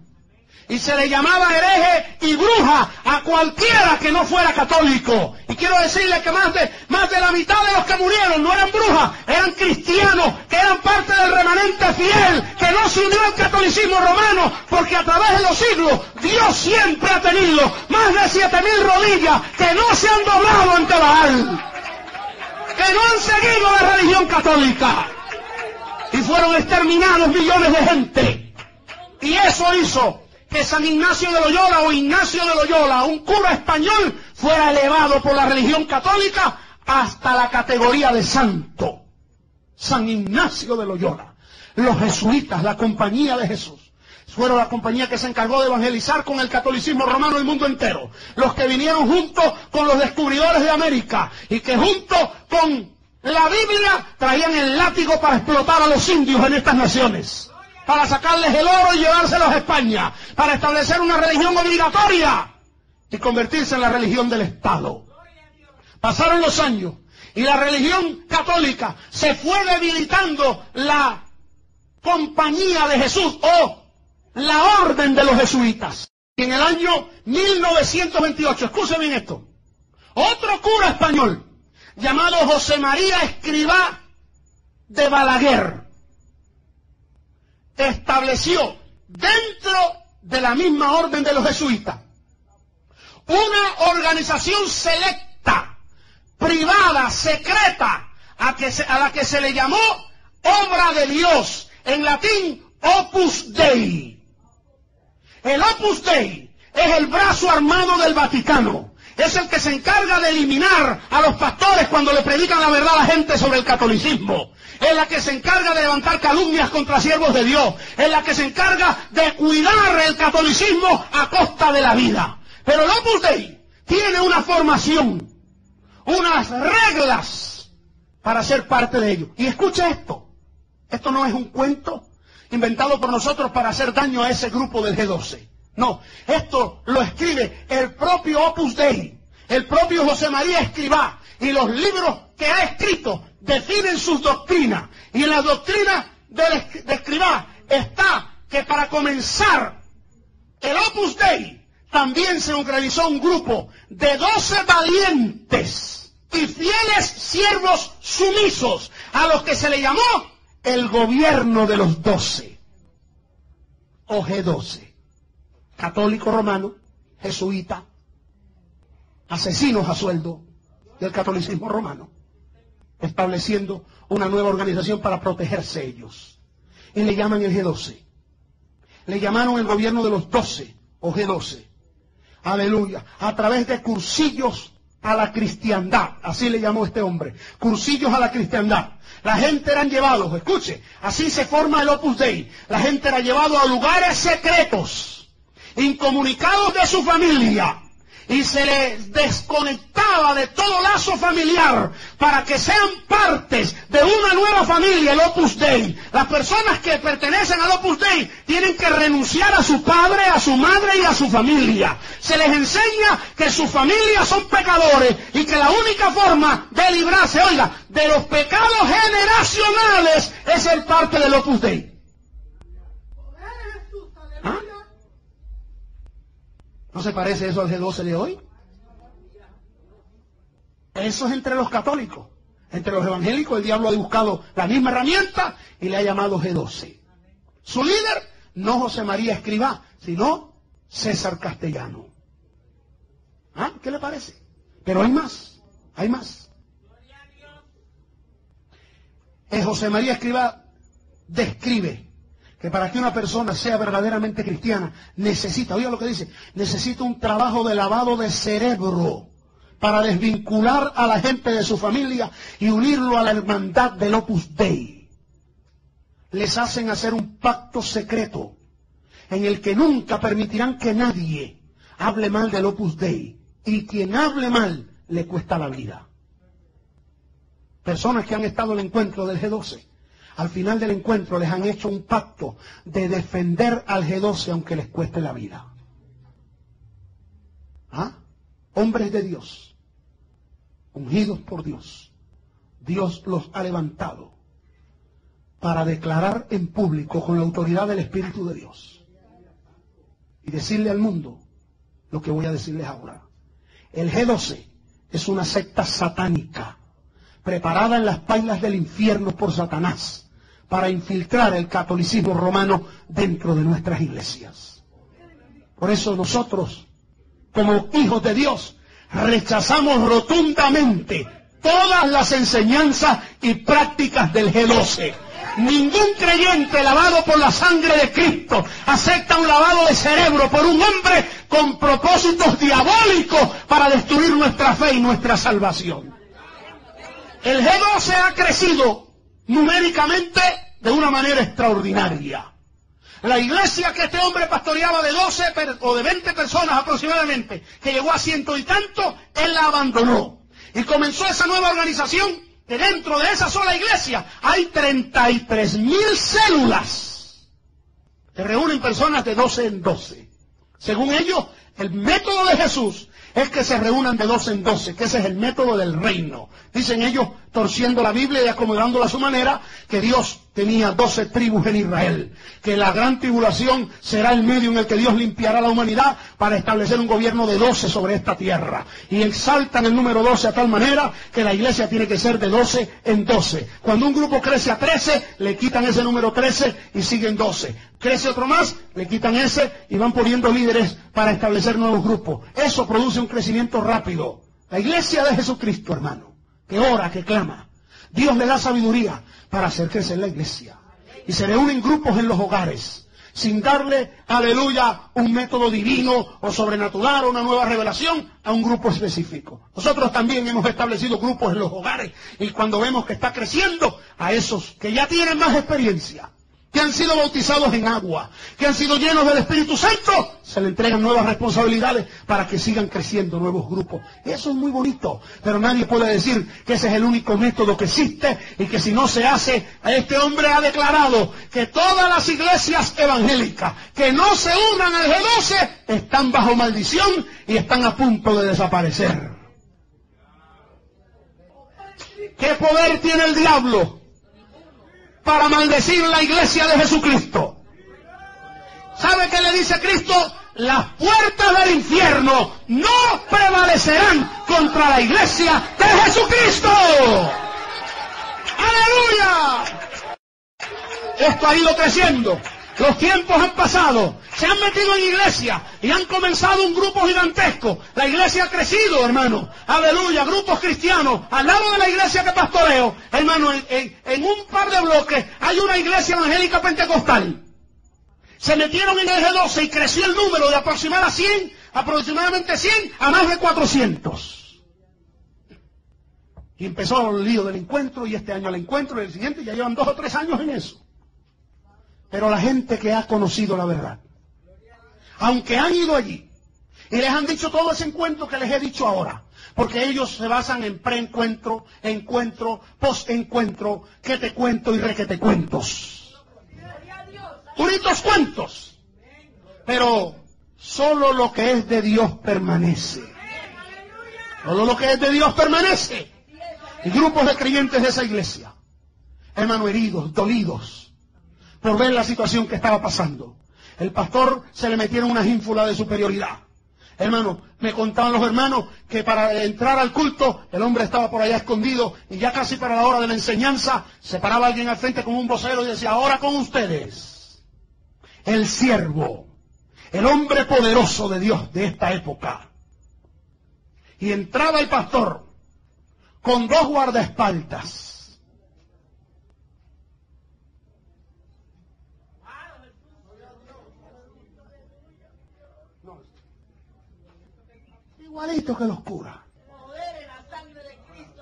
y se le llamaba hereje y bruja a cualquiera que no fuera católico. Quiero decirle que más de, más de la mitad de los que murieron no eran brujas, eran cristianos, que eran parte del remanente fiel, que no se unió al catolicismo romano, porque a través de los siglos Dios siempre ha tenido más de siete mil rodillas que no se han doblado ante Baal, que no han seguido la religión católica. Y fueron exterminados millones de gente. Y eso hizo que San Ignacio de Loyola o Ignacio de Loyola, un cura español, fuera elevado por la religión católica hasta la categoría de santo. San Ignacio de Loyola. Los jesuitas, la compañía de Jesús, fueron la compañía que se encargó de evangelizar con el catolicismo romano el mundo entero. Los que vinieron junto con los descubridores de América y que junto con la Biblia traían el látigo para explotar a los indios en estas naciones para sacarles el oro y llevárselos a España, para establecer una religión obligatoria y convertirse en la religión del Estado. Pasaron los años y la religión católica se fue debilitando la compañía de Jesús o la orden de los jesuitas. Y en el año 1928, escuchen bien esto, otro cura español llamado José María Escribá de Balaguer, estableció dentro de la misma orden de los jesuitas una organización selecta, privada, secreta, a, que a la que se le llamó obra de Dios, en latín Opus Dei. El Opus Dei es el brazo armado del Vaticano. Es el que se encarga de eliminar a los pastores cuando le predican la verdad a la gente sobre el catolicismo es la que se encarga de levantar calumnias contra siervos de Dios, es la que se encarga de cuidar el catolicismo a costa de la vida. Pero el Opus Dei tiene una formación, unas reglas para ser parte de ello. Y escucha esto, esto no es un cuento inventado por nosotros para hacer daño a ese grupo del G12. No, esto lo escribe el propio Opus Dei, el propio José María Escribá, y los libros que ha escrito definen sus doctrinas. Y en la doctrina de, Escribá está que para comenzar el Opus Dei también se organizó un grupo de doce valientes y fieles siervos sumisos a los que se le llamó el gobierno de los doce o G12, católico romano, jesuita, asesinos a sueldo del catolicismo romano, estableciendo una nueva organización para protegerse ellos. Y le llaman el G12. Le llamaron el gobierno de los 12 o G12. Aleluya. A través de cursillos a la cristiandad. Así le llamó este hombre. Cursillos a la cristiandad. La gente eran llevados, escuche, así se forma el Opus Dei. La gente era llevado a lugares secretos, incomunicados de su familia, y se les desconectaba de todo lazo familiar para que sean partes de una nueva familia, el Opus Dei. Las personas que pertenecen al Opus Dei tienen que renunciar a su padre, a su madre y a su familia. Se les enseña que sus familias son pecadores y que la única forma de librarse, oiga, de los pecados generacionales es ser parte del Opus Dei. ¿Ah? ¿No se parece eso al G12 de hoy? Eso es entre los católicos. Entre los evangélicos el diablo ha buscado la misma herramienta y le ha llamado G12. Su líder, no José María Escribá, sino César Castellano. ¿Ah? ¿Qué le parece? Pero hay más, hay más. El José María Escribá describe que para que una persona sea verdaderamente cristiana necesita, oiga lo que dice, necesita un trabajo de lavado de cerebro para desvincular a la gente de su familia y unirlo a la hermandad del Opus Dei. Les hacen hacer un pacto secreto en el que nunca permitirán que nadie hable mal del Opus Dei y quien hable mal le cuesta la vida. Personas que han estado en el encuentro del G12 al final del encuentro les han hecho un pacto de defender al G12 aunque les cueste la vida. ¿Ah? Hombres de Dios, ungidos por Dios. Dios los ha levantado para declarar en público con la autoridad del Espíritu de Dios y decirle al mundo lo que voy a decirles ahora. El G12 es una secta satánica preparada en las pailas del infierno por Satanás para infiltrar el catolicismo romano dentro de nuestras iglesias. Por eso nosotros, como hijos de Dios, rechazamos rotundamente todas las enseñanzas y prácticas del G12. Ningún creyente lavado por la sangre de Cristo acepta un lavado de cerebro por un hombre con propósitos diabólicos para destruir nuestra fe y nuestra salvación. El G12 ha crecido numéricamente de una manera extraordinaria. La iglesia que este hombre pastoreaba de 12 o de 20 personas aproximadamente, que llegó a ciento y tanto, él la abandonó. Y comenzó esa nueva organización que dentro de esa sola iglesia hay 33 mil células que reúnen personas de 12 en 12. Según ellos, el método de Jesús es que se reúnan de 12 en 12, que ese es el método del reino. Dicen ellos, torciendo la Biblia y acomodándola a su manera, que Dios tenía doce tribus en Israel, que la gran tribulación será el medio en el que Dios limpiará la humanidad para establecer un gobierno de doce sobre esta tierra. Y exaltan el número doce a tal manera que la iglesia tiene que ser de doce en doce. Cuando un grupo crece a trece, le quitan ese número trece y siguen doce. Crece otro más, le quitan ese y van poniendo líderes para establecer nuevos grupos. Eso produce un crecimiento rápido. La iglesia de Jesucristo, hermano, que ora, que clama. Dios le da sabiduría para hacer crecer la iglesia. Y se reúnen grupos en los hogares, sin darle, aleluya, un método divino o sobrenatural o una nueva revelación a un grupo específico. Nosotros también hemos establecido grupos en los hogares y cuando vemos que está creciendo, a esos que ya tienen más experiencia, que han sido bautizados en agua, que han sido llenos del Espíritu Santo, se le entregan nuevas responsabilidades para que sigan creciendo nuevos grupos. Eso es muy bonito, pero nadie puede decir que ese es el único método que existe y que si no se hace, este hombre ha declarado que todas las iglesias evangélicas que no se unan al G12 están bajo maldición y están a punto de desaparecer. ¿Qué poder tiene el diablo? Para maldecir la iglesia de Jesucristo. ¿Sabe qué le dice Cristo? Las puertas del infierno no prevalecerán contra la iglesia de Jesucristo. ¡Aleluya! Esto ha ido creciendo. Los tiempos han pasado se han metido en iglesia y han comenzado un grupo gigantesco. La iglesia ha crecido, hermano. Aleluya, grupos cristianos. Al lado de la iglesia que pastoreo, hermano, en, un par de bloques hay una iglesia evangélica pentecostal. Se metieron en el G12 y creció el número de aproximar a 100, aproximadamente 100 a más de 400. Y empezó el lío del encuentro y este año el encuentro y el siguiente ya llevan dos o tres años en eso. Pero la gente que ha conocido la verdad, aunque han ido allí y les han dicho todo ese encuentro que les he dicho ahora, porque ellos se basan en preencuentro, encuentro, postencuentro, que te cuento y re que te cuentos. Puritos cuentos. Pero solo lo que es de Dios permanece. Solo lo que es de Dios permanece. Y grupos de creyentes de esa iglesia, hermanos heridos, dolidos, por ver la situación que estaba pasando. El pastor se le metieron una ínfula de superioridad. Hermano, me contaban los hermanos que para entrar al culto el hombre estaba por allá escondido y ya casi para la hora de la enseñanza se paraba alguien al frente con un vocero y decía, ahora con ustedes, el siervo, el hombre poderoso de Dios de esta época. Y entraba el pastor con dos guardaespaldas. Que los curas.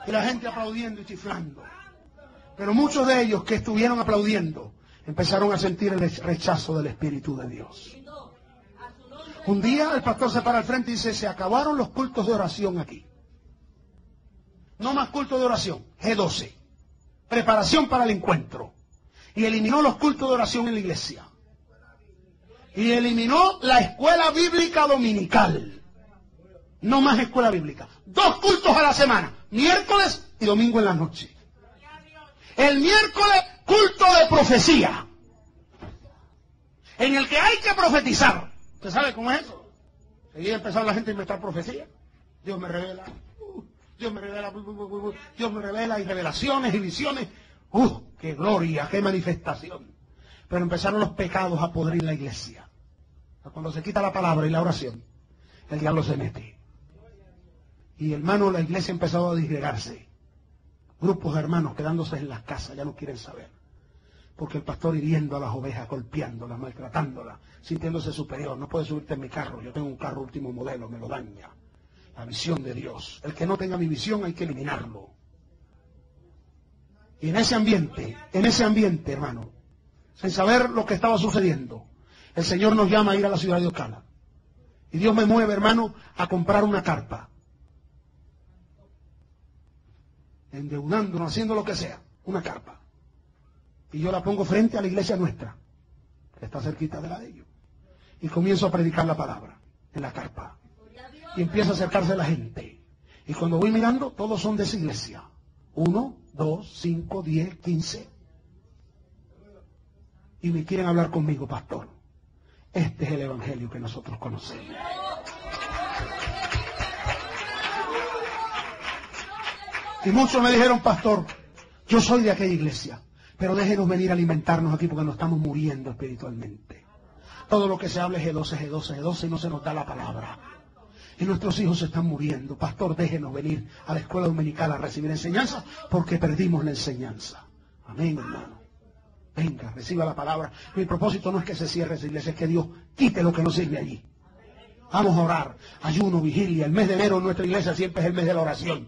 Y la gente aplaudiendo y chiflando. Pero muchos de ellos que estuvieron aplaudiendo empezaron a sentir el rechazo del Espíritu de Dios. Un día el pastor se para al frente y dice, se acabaron los cultos de oración aquí. No más culto de oración. G12. Preparación para el encuentro. Y eliminó los cultos de oración en la iglesia. Y eliminó la escuela bíblica dominical. No más escuela bíblica. Dos cultos a la semana. Miércoles y domingo en la noche. El miércoles, culto de profecía. En el que hay que profetizar. ¿Usted sabe cómo es eso? Seguía empezando la gente a inventar profecía. Dios me revela. Dios me revela, Dios me revela y revelaciones y visiones. ¡Uh! ¡Qué gloria! ¡Qué manifestación! Pero empezaron los pecados a podrir la iglesia. Cuando se quita la palabra y la oración, el diablo se mete. Y hermano, la iglesia empezó a disgregarse. Grupos de hermanos quedándose en las casas, ya no quieren saber. Porque el pastor hiriendo a las ovejas, golpeándolas, maltratándolas, sintiéndose superior. No puede subirte en mi carro, yo tengo un carro último modelo, me lo daña la visión de Dios. El que no tenga mi visión hay que eliminarlo. Y en ese ambiente, en ese ambiente, hermano, sin saber lo que estaba sucediendo, el Señor nos llama a ir a la ciudad de Ocala. Y Dios me mueve, hermano, a comprar una carpa. Endeudándonos, haciendo lo que sea, una carpa. Y yo la pongo frente a la iglesia nuestra, que está cerquita de la de ellos. Y comienzo a predicar la palabra en la carpa y empieza a acercarse la gente. Y cuando voy mirando, todos son de esa iglesia. Uno, dos, cinco, diez, quince. Y me quieren hablar conmigo, pastor. Este es el evangelio que nosotros conocemos. Y muchos me dijeron, pastor, yo soy de aquella iglesia, pero déjenos venir a alimentarnos aquí porque nos estamos muriendo espiritualmente. Todo lo que se habla es G12, G12, G12 y no se nos da la palabra. Y nuestros hijos se están muriendo. Pastor, déjenos venir a la escuela dominical a recibir enseñanza porque perdimos la enseñanza. Amén, hermano. Venga, reciba la palabra. Mi propósito no es que se cierre esa iglesia, es que Dios quite lo que no sirve allí. Vamos a orar. Ayuno, vigilia. El mes de enero en nuestra iglesia siempre es el mes de la oración.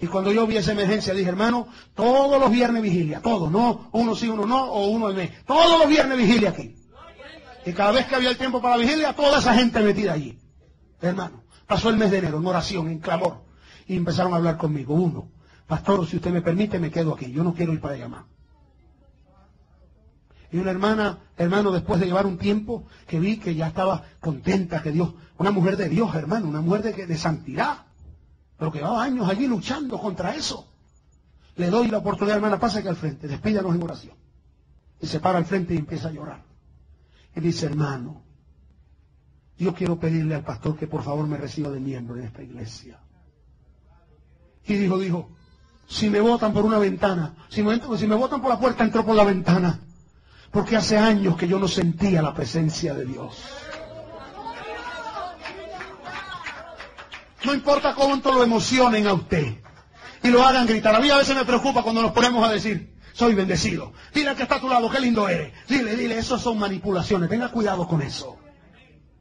Y cuando yo vi esa emergencia dije, hermano, todos los viernes vigilia, todos, no uno sí, uno no, o uno al mes. Todos los viernes vigilia aquí. Y cada vez que había el tiempo para la vigilia, toda esa gente metida allí. Hermano, Pasó el mes de enero en oración, en clamor. Y empezaron a hablar conmigo. Uno, pastor, si usted me permite, me quedo aquí. Yo no quiero ir para allá más. Y una hermana, hermano, después de llevar un tiempo, que vi que ya estaba contenta, que Dios, una mujer de Dios, hermano, una mujer de, de santidad, pero que llevaba años allí luchando contra eso. Le doy la oportunidad, hermana, pasa aquí al frente, despídanos en oración. Y se para al frente y empieza a llorar. Y dice, hermano, yo quiero pedirle al pastor que por favor me reciba de miembro en esta iglesia. Y dijo, dijo, si me votan por una ventana, si me, si me votan por la puerta, entro por la ventana. Porque hace años que yo no sentía la presencia de Dios. No importa cuánto lo emocionen a usted y lo hagan gritar. A mí a veces me preocupa cuando nos ponemos a decir, soy bendecido. Dile que está a tu lado, qué lindo eres. Dile, dile, eso son manipulaciones. Tenga cuidado con eso.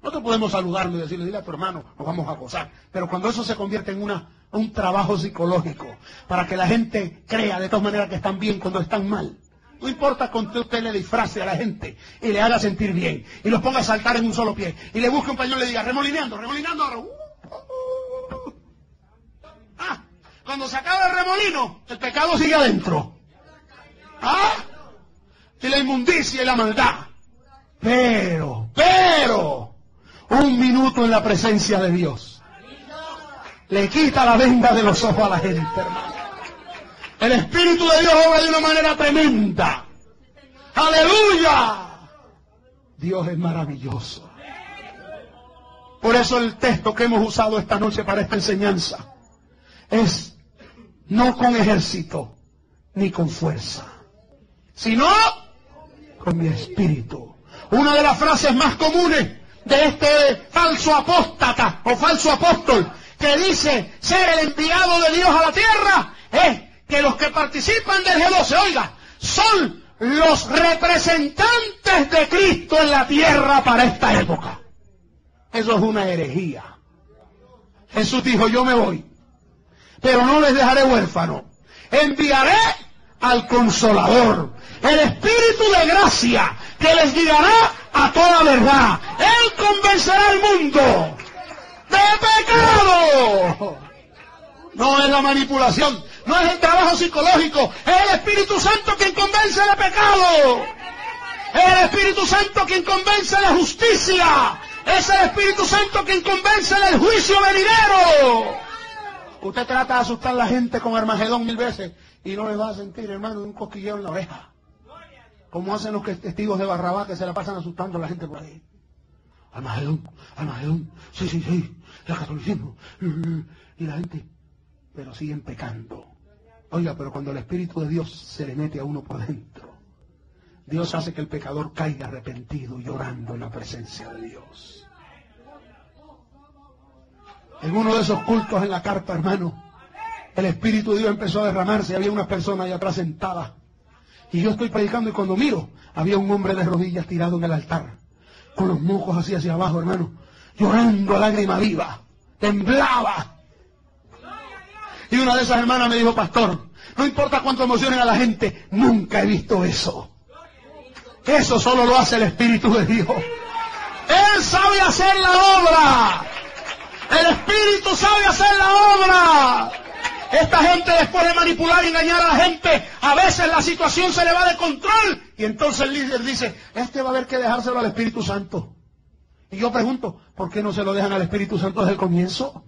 Nosotros podemos saludarlo y decirle, dile a tu hermano, nos vamos a gozar. Pero cuando eso se convierte en un trabajo psicológico, para que la gente crea de todas maneras que están bien cuando están mal. No importa con que usted le disfrace a la gente y le haga sentir bien y los ponga a saltar en un solo pie y le busque un pañuelo y le diga, remolineando, remolineando. Cuando se acaba el remolino, el pecado sigue adentro. ¿Ah? Y la inmundicia y la maldad. Pero, pero, un minuto en la presencia de Dios le quita la venda de los ojos a la gente, hermano. El Espíritu de Dios obra de una manera tremenda. Aleluya. Dios es maravilloso. Por eso el texto que hemos usado esta noche para esta enseñanza es no con ejército ni con fuerza, sino con mi espíritu. Una de las frases más comunes de este falso apóstata o falso apóstol que dice ser el enviado de Dios a la tierra es que los que participan del G12, oiga, son los representantes de Cristo en la tierra para esta época. Eso es una herejía. Jesús dijo, yo me voy, pero no les dejaré huérfano. Enviaré al consolador, el Espíritu de gracia, que les guiará a toda verdad. Él convencerá al mundo de pecado. No es la manipulación, no es el trabajo psicológico, es el Espíritu Santo quien convence de pecado. Es el Espíritu Santo quien convence de justicia. Es el Espíritu Santo quien convence del juicio venidero. Usted trata de asustar a la gente con Armagedón mil veces y no le va a sentir, hermano, un cosquilleo en la oreja. Como hacen los testigos de Barrabás que se la pasan asustando a la gente por ahí. Armagedón, Armagedón, sí, sí, sí, el catolicismo. Y la gente, pero siguen pecando. Oiga, pero cuando el Espíritu de Dios se le mete a uno por dentro, Dios hace que el pecador caiga arrepentido llorando en la presencia de Dios. En uno de esos cultos en la carpa, hermano, el Espíritu de Dios empezó a derramarse y había unas personas allá atrás sentadas. Y yo estoy predicando y cuando miro, había un hombre de rodillas tirado en el altar, con los mocos así hacia abajo, hermano, llorando a lágrima viva, temblaba. Y una de esas hermanas me dijo, pastor, no importa cuánto emocionen a la gente, nunca he visto eso. Eso solo lo hace el Espíritu de Dios. Él sabe hacer la obra. El Espíritu sabe hacer la obra. Esta gente después de manipular y engañar a la gente, a veces la situación se le va de control. Y entonces el líder dice, este va a haber que dejárselo al Espíritu Santo. Y yo pregunto, ¿por qué no se lo dejan al Espíritu Santo desde el comienzo?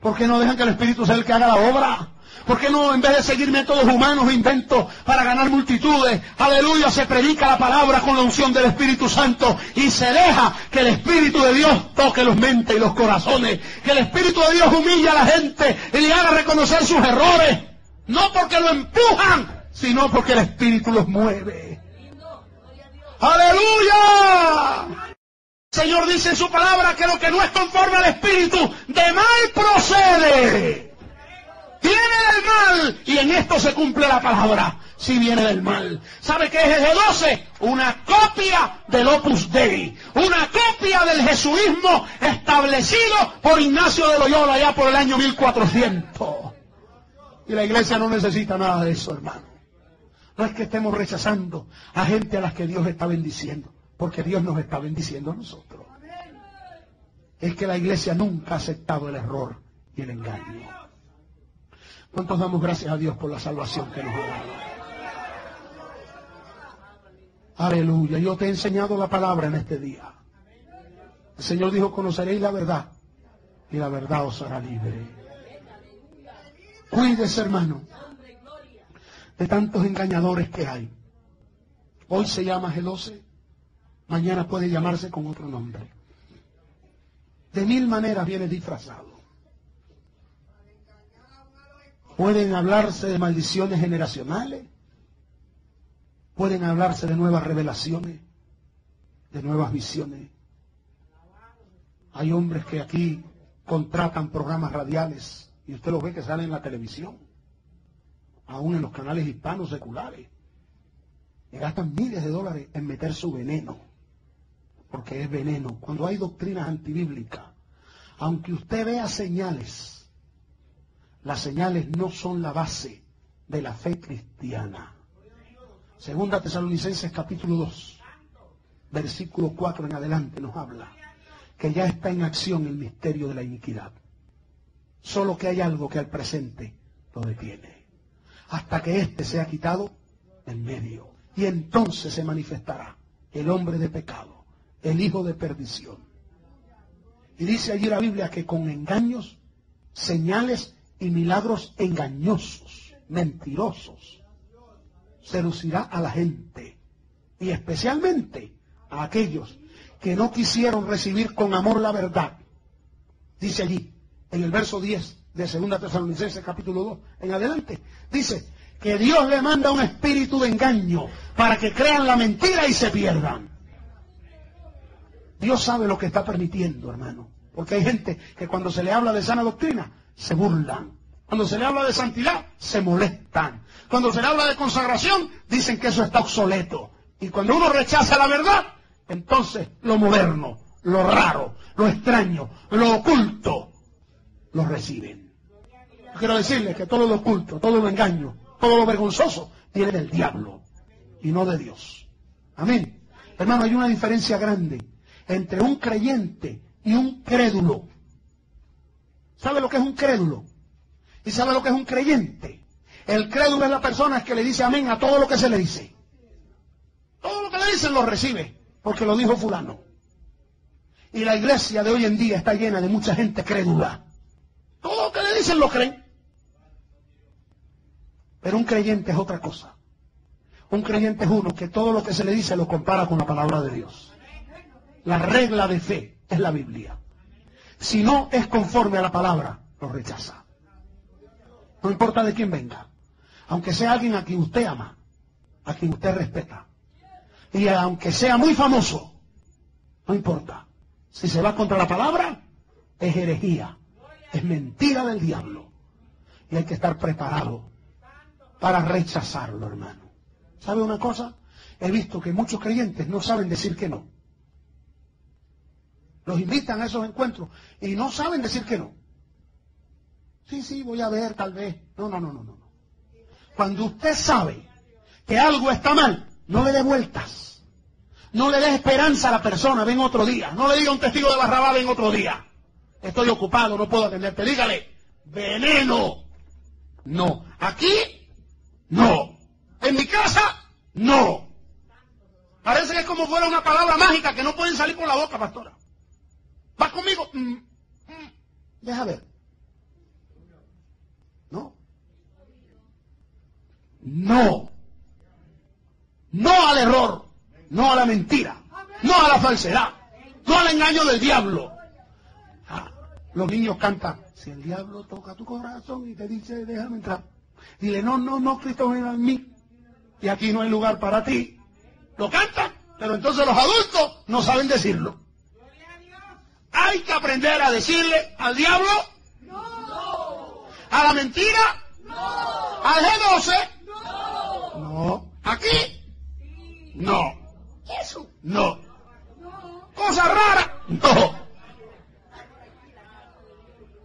¿Por qué no dejan que el Espíritu sea el que haga la obra? ¿Por qué no, en vez de seguir métodos humanos inventos para ganar multitudes, aleluya, se predica la palabra con la unción del Espíritu Santo y se deja que el Espíritu de Dios toque los mentes y los corazones, que el Espíritu de Dios humille a la gente y le haga reconocer sus errores, no porque lo empujan, sino porque el Espíritu los mueve. ¡Aleluya! El Señor dice en su palabra que lo que no es conforme al Espíritu de mal procede viene del mal y en esto se cumple la palabra. Si viene del mal. ¿Sabe qué es el G12? Una copia del Opus Dei. Una copia del jesuismo establecido por Ignacio de Loyola ya por el año 1400. Y la iglesia no necesita nada de eso, hermano. No es que estemos rechazando a gente a las que Dios está bendiciendo, porque Dios nos está bendiciendo a nosotros. Es que la iglesia nunca ha aceptado el error y el engaño. ¿Cuántos damos gracias a Dios por la salvación que nos ha dado? Aleluya. Yo te he enseñado la palabra en este día. El Señor dijo, conoceréis la verdad y la verdad os hará libre. Cuídese, hermano, de tantos engañadores que hay. Hoy se llama G12, mañana puede llamarse con otro nombre. De mil maneras viene disfrazado. Pueden hablarse de maldiciones generacionales. Pueden hablarse de nuevas revelaciones, de nuevas visiones. Hay hombres que aquí contratan programas radiales y usted los ve que salen en la televisión, aún en los canales hispanos seculares. Y gastan miles de dólares en meter su veneno, porque es veneno. Cuando hay doctrinas antibíblicas, aunque usted vea señales, las señales no son la base de la fe cristiana. Segunda Tesalonicenses capítulo 2, versículo 4 en adelante nos habla que ya está en acción el misterio de la iniquidad. Solo que hay algo que al presente lo detiene. Hasta que éste sea quitado en medio. Y entonces se manifestará el hombre de pecado, el hijo de perdición. Y dice allí la Biblia que con engaños, señales y milagros engañosos, mentirosos, seducirá a la gente. Y especialmente a aquellos que no quisieron recibir con amor la verdad. Dice allí, en el verso 10 de 2 Tesalonicenses capítulo 2 en adelante, dice que Dios le manda un espíritu de engaño para que crean la mentira y se pierdan. Dios sabe lo que está permitiendo, hermano. Porque hay gente que cuando se le habla de sana doctrina, se burlan. Cuando se le habla de santidad, se molestan. Cuando se le habla de consagración, dicen que eso está obsoleto. Y cuando uno rechaza la verdad, entonces lo moderno, lo raro, lo extraño, lo oculto, lo reciben. Quiero decirles que todo lo oculto, todo lo engaño, todo lo vergonzoso viene del diablo y no de Dios. Amén. Hermano, hay una diferencia grande entre un creyente y un crédulo. ¿Sabe lo que es un crédulo? ¿Y sabe lo que es un creyente? El crédulo es la persona que le dice amén a todo lo que se le dice. Todo lo que le dicen lo recibe, porque lo dijo fulano. Y la iglesia de hoy en día está llena de mucha gente crédula. Todo lo que le dicen lo creen. Pero un creyente es otra cosa. Un creyente es uno que todo lo que se le dice lo compara con la palabra de Dios. La regla de fe es la Biblia. Si no es conforme a la palabra, lo rechaza. No importa de quién venga. Aunque sea alguien a quien usted ama, a quien usted respeta. Y aunque sea muy famoso, no importa. Si se va contra la palabra, es herejía. Es mentira del diablo. Y hay que estar preparado para rechazarlo, hermano. ¿Sabe una cosa? He visto que muchos creyentes no saben decir que no. Los invitan a esos encuentros y no saben decir que no. Sí, sí, voy a ver, tal vez. No, no, no, no, no. Cuando usted sabe que algo está mal, no le dé vueltas. No le dé esperanza a la persona, ven otro día. No le diga un testigo de Barrabá, ven otro día. Estoy ocupado, no puedo atenderte. Dígale, veneno. No. Aquí, no. En mi casa, no. Parece que es como fuera una palabra mágica que no pueden salir por la boca, pastora. ¿Va conmigo? Mm, mm. Deja ver. No. No. No al error. No a la mentira. No a la falsedad. No al engaño del diablo. Ah, los niños cantan. Si el diablo toca tu corazón y te dice, déjame entrar. Dile, no, no, no, Cristo viene en mí. Y aquí no hay lugar para ti. Lo cantan, pero entonces los adultos no saben decirlo. Hay que aprender a decirle al diablo, No. a la mentira, No. al G12, No. no. Aquí, no. Eso. No. No. Cosa rara, no.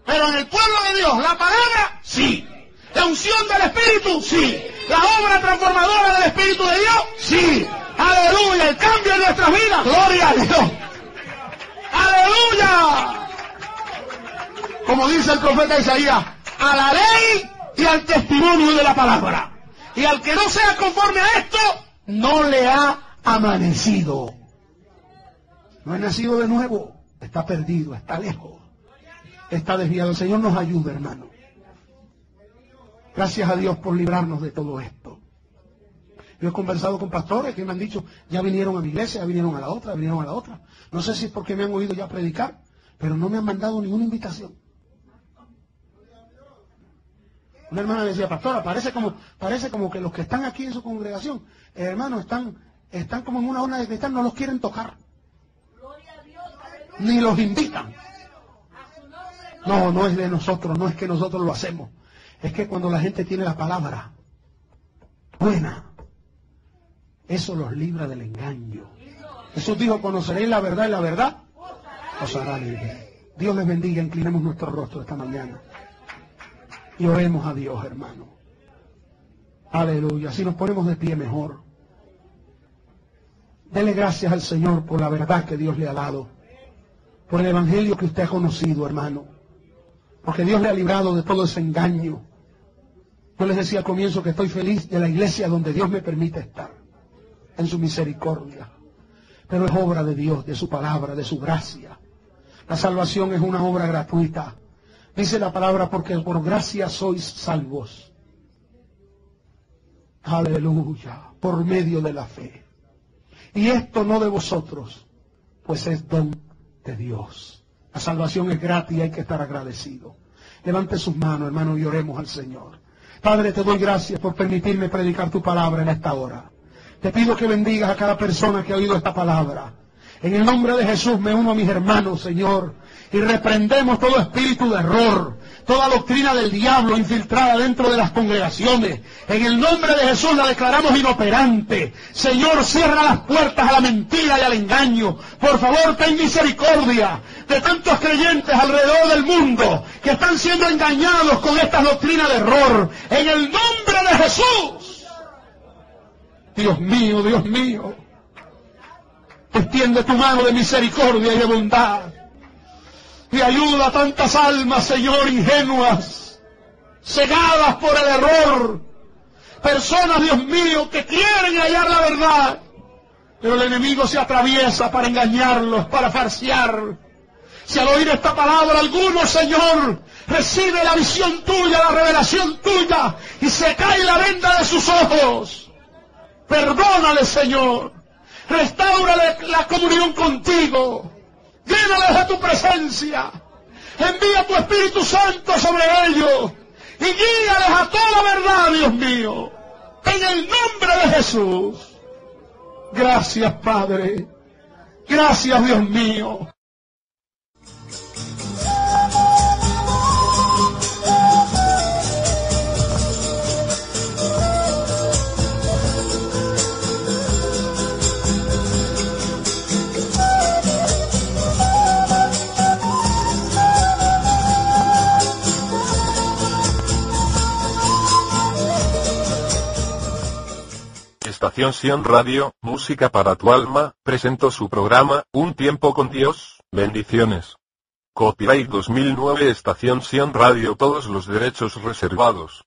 Pero en el pueblo de Dios, la palabra, sí. La unción del Espíritu, sí. La obra transformadora del Espíritu de Dios, sí. Aleluya, el cambio en nuestras vidas, gloria a Dios. Aleluya. Como dice el profeta Isaías, a la ley y al testimonio de la palabra. Y al que no sea conforme a esto, no le ha amanecido. No ha nacido de nuevo, está perdido, está lejos, está desviado. El Señor nos ayuda, hermano. Gracias a Dios por librarnos de todo esto. Yo he conversado con pastores que me han dicho, ya vinieron a mi iglesia, ya vinieron a la otra, vinieron a la otra. No sé si es porque me han oído ya predicar, pero no me han mandado ninguna invitación. Una hermana me decía, pastora, parece como, parece como que los que están aquí en su congregación, eh, hermanos, están, están como en una zona de cristal, no los quieren tocar. Ni los invitan. No, no es de nosotros, no es que nosotros lo hacemos. Es que cuando la gente tiene la palabra buena, eso los libra del engaño. Jesús dijo, conoceréis la verdad y la verdad os hará libre. Dios les bendiga, inclinemos nuestro rostro esta mañana. Y oremos a Dios, hermano. Aleluya. Si nos ponemos de pie mejor. Dele gracias al Señor por la verdad que Dios le ha dado. Por el evangelio que usted ha conocido, hermano. Porque Dios le ha librado de todo ese engaño. Yo les decía al comienzo que estoy feliz de la iglesia donde Dios me permite estar. En su misericordia. Pero es obra de Dios, de su palabra, de su gracia. La salvación es una obra gratuita. Dice la palabra, porque por gracia sois salvos. Aleluya, por medio de la fe. Y esto no de vosotros, pues es don de Dios. La salvación es gratis y hay que estar agradecido. Levante sus manos, hermano, y oremos al Señor. Padre, te doy gracias por permitirme predicar tu palabra en esta hora. Te pido que bendigas a cada persona que ha oído esta palabra. En el nombre de Jesús me uno a mis hermanos, Señor, y reprendemos todo espíritu de error, toda doctrina del diablo infiltrada dentro de las congregaciones. En el nombre de Jesús la declaramos inoperante. Señor, cierra las puertas a la mentira y al engaño. Por favor, ten misericordia de tantos creyentes alrededor del mundo que están siendo engañados con esta doctrina de error. En el nombre de Jesús. Dios mío, Dios mío. Extiende tu mano de misericordia y de bondad. Y ayuda a tantas almas, Señor, ingenuas, cegadas por el error. Personas, Dios mío, que quieren hallar la verdad. Pero el enemigo se atraviesa para engañarlos, para farsear. Si al oír esta palabra alguno, Señor, recibe la visión tuya, la revelación tuya, y se cae la venda de sus ojos, perdónale, Señor. Restaurale la comunión contigo. Llénales de tu presencia. Envía tu Espíritu Santo sobre ellos. Y guíales a toda verdad, Dios mío. En el nombre de Jesús. Gracias, Padre. Gracias, Dios mío. Estación Sion Radio, música para tu alma, presentó su programa, Un tiempo con Dios, bendiciones. Copyright 2009 Estación Sion Radio todos los derechos reservados.